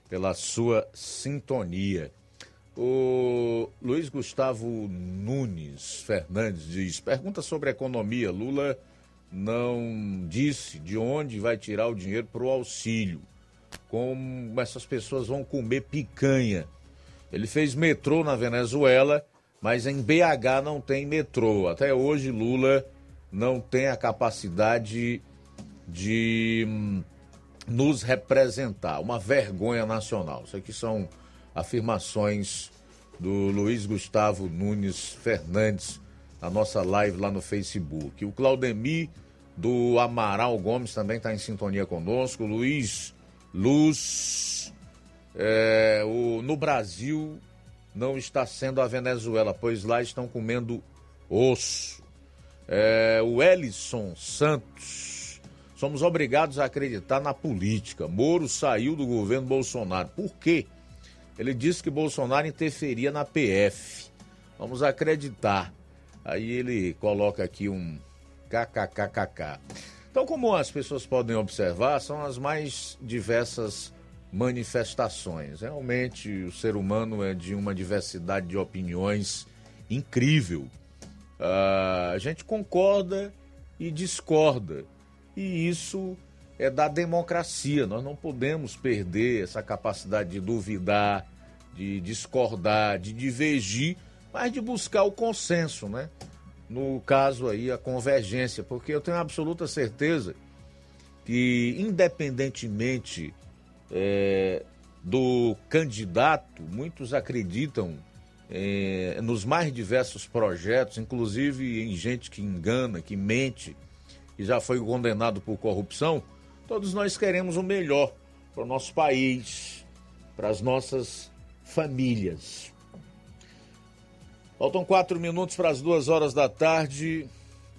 pela sua sintonia. O Luiz Gustavo Nunes Fernandes diz: pergunta sobre economia. Lula não disse de onde vai tirar o dinheiro para o auxílio. Como essas pessoas vão comer picanha. Ele fez metrô na Venezuela, mas em BH não tem metrô. Até hoje, Lula não tem a capacidade de hum, nos representar. Uma vergonha nacional. Isso aqui são afirmações do Luiz Gustavo Nunes Fernandes na nossa live lá no Facebook. O Claudemir do Amaral Gomes também está em sintonia conosco. Luiz Luz. É, o, no Brasil não está sendo a Venezuela, pois lá estão comendo osso. É, o Ellison Santos Somos obrigados a acreditar na política. Moro saiu do governo Bolsonaro. Por quê? Ele disse que Bolsonaro interferia na PF. Vamos acreditar. Aí ele coloca aqui um kkkk. Então, como as pessoas podem observar, são as mais diversas manifestações. Realmente, o ser humano é de uma diversidade de opiniões incrível. Uh, a gente concorda e discorda. E isso é da democracia. Nós não podemos perder essa capacidade de duvidar, de discordar, de divergir, mas de buscar o consenso, né? No caso aí, a convergência, porque eu tenho absoluta certeza que, independentemente é, do candidato, muitos acreditam é, nos mais diversos projetos, inclusive em gente que engana, que mente, que já foi condenado por corrupção. Todos nós queremos o melhor para o nosso país, para as nossas famílias. Faltam quatro minutos para as duas horas da tarde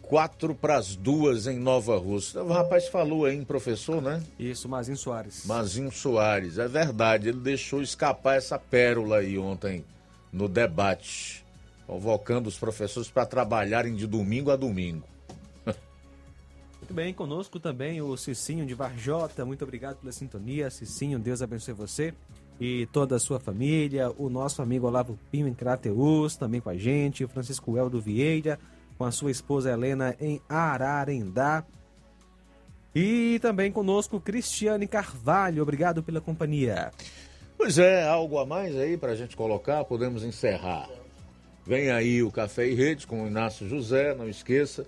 quatro para as duas em Nova Rússia. O rapaz falou aí, professor, né? Isso, Mazinho Soares. Mazinho Soares, é verdade, ele deixou escapar essa pérola aí ontem no debate, convocando os professores para trabalharem de domingo a domingo. Muito bem, conosco também o Cicinho de Varjota. Muito obrigado pela sintonia. Cicinho, Deus abençoe você e toda a sua família. O nosso amigo Olavo Pinho em Crateus também com a gente. O Francisco Eldo Vieira com a sua esposa Helena em Ararendá. E também conosco Cristiane Carvalho. Obrigado pela companhia. Pois é, algo a mais aí para a gente colocar, podemos encerrar. Vem aí o Café e Rede com o Inácio José, não esqueça.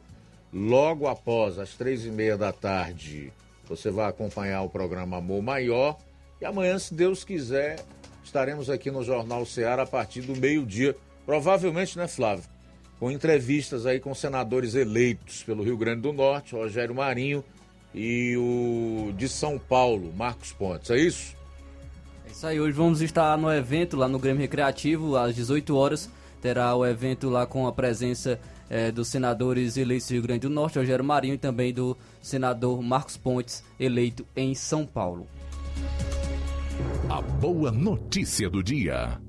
Logo após as três e meia da tarde, você vai acompanhar o programa Amor Maior. E amanhã, se Deus quiser, estaremos aqui no Jornal Ceará a partir do meio-dia. Provavelmente, né, Flávio? Com entrevistas aí com senadores eleitos pelo Rio Grande do Norte, Rogério Marinho e o de São Paulo, Marcos Pontes. É isso? É isso aí. Hoje vamos estar no evento lá no Grêmio Recreativo, às 18 horas. Terá o evento lá com a presença é, dos senadores eleitos do Rio Grande do Norte, Rogério Marinho, e também do senador Marcos Pontes, eleito em São Paulo. A boa notícia do dia.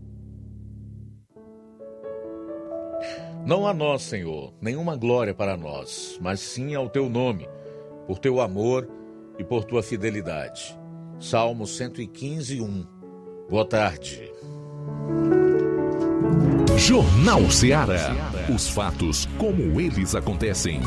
Não a nós, Senhor, nenhuma glória para nós, mas sim ao teu nome, por teu amor e por tua fidelidade. Salmo 115, 1. Boa tarde. Jornal Ceará. Os fatos como eles acontecem.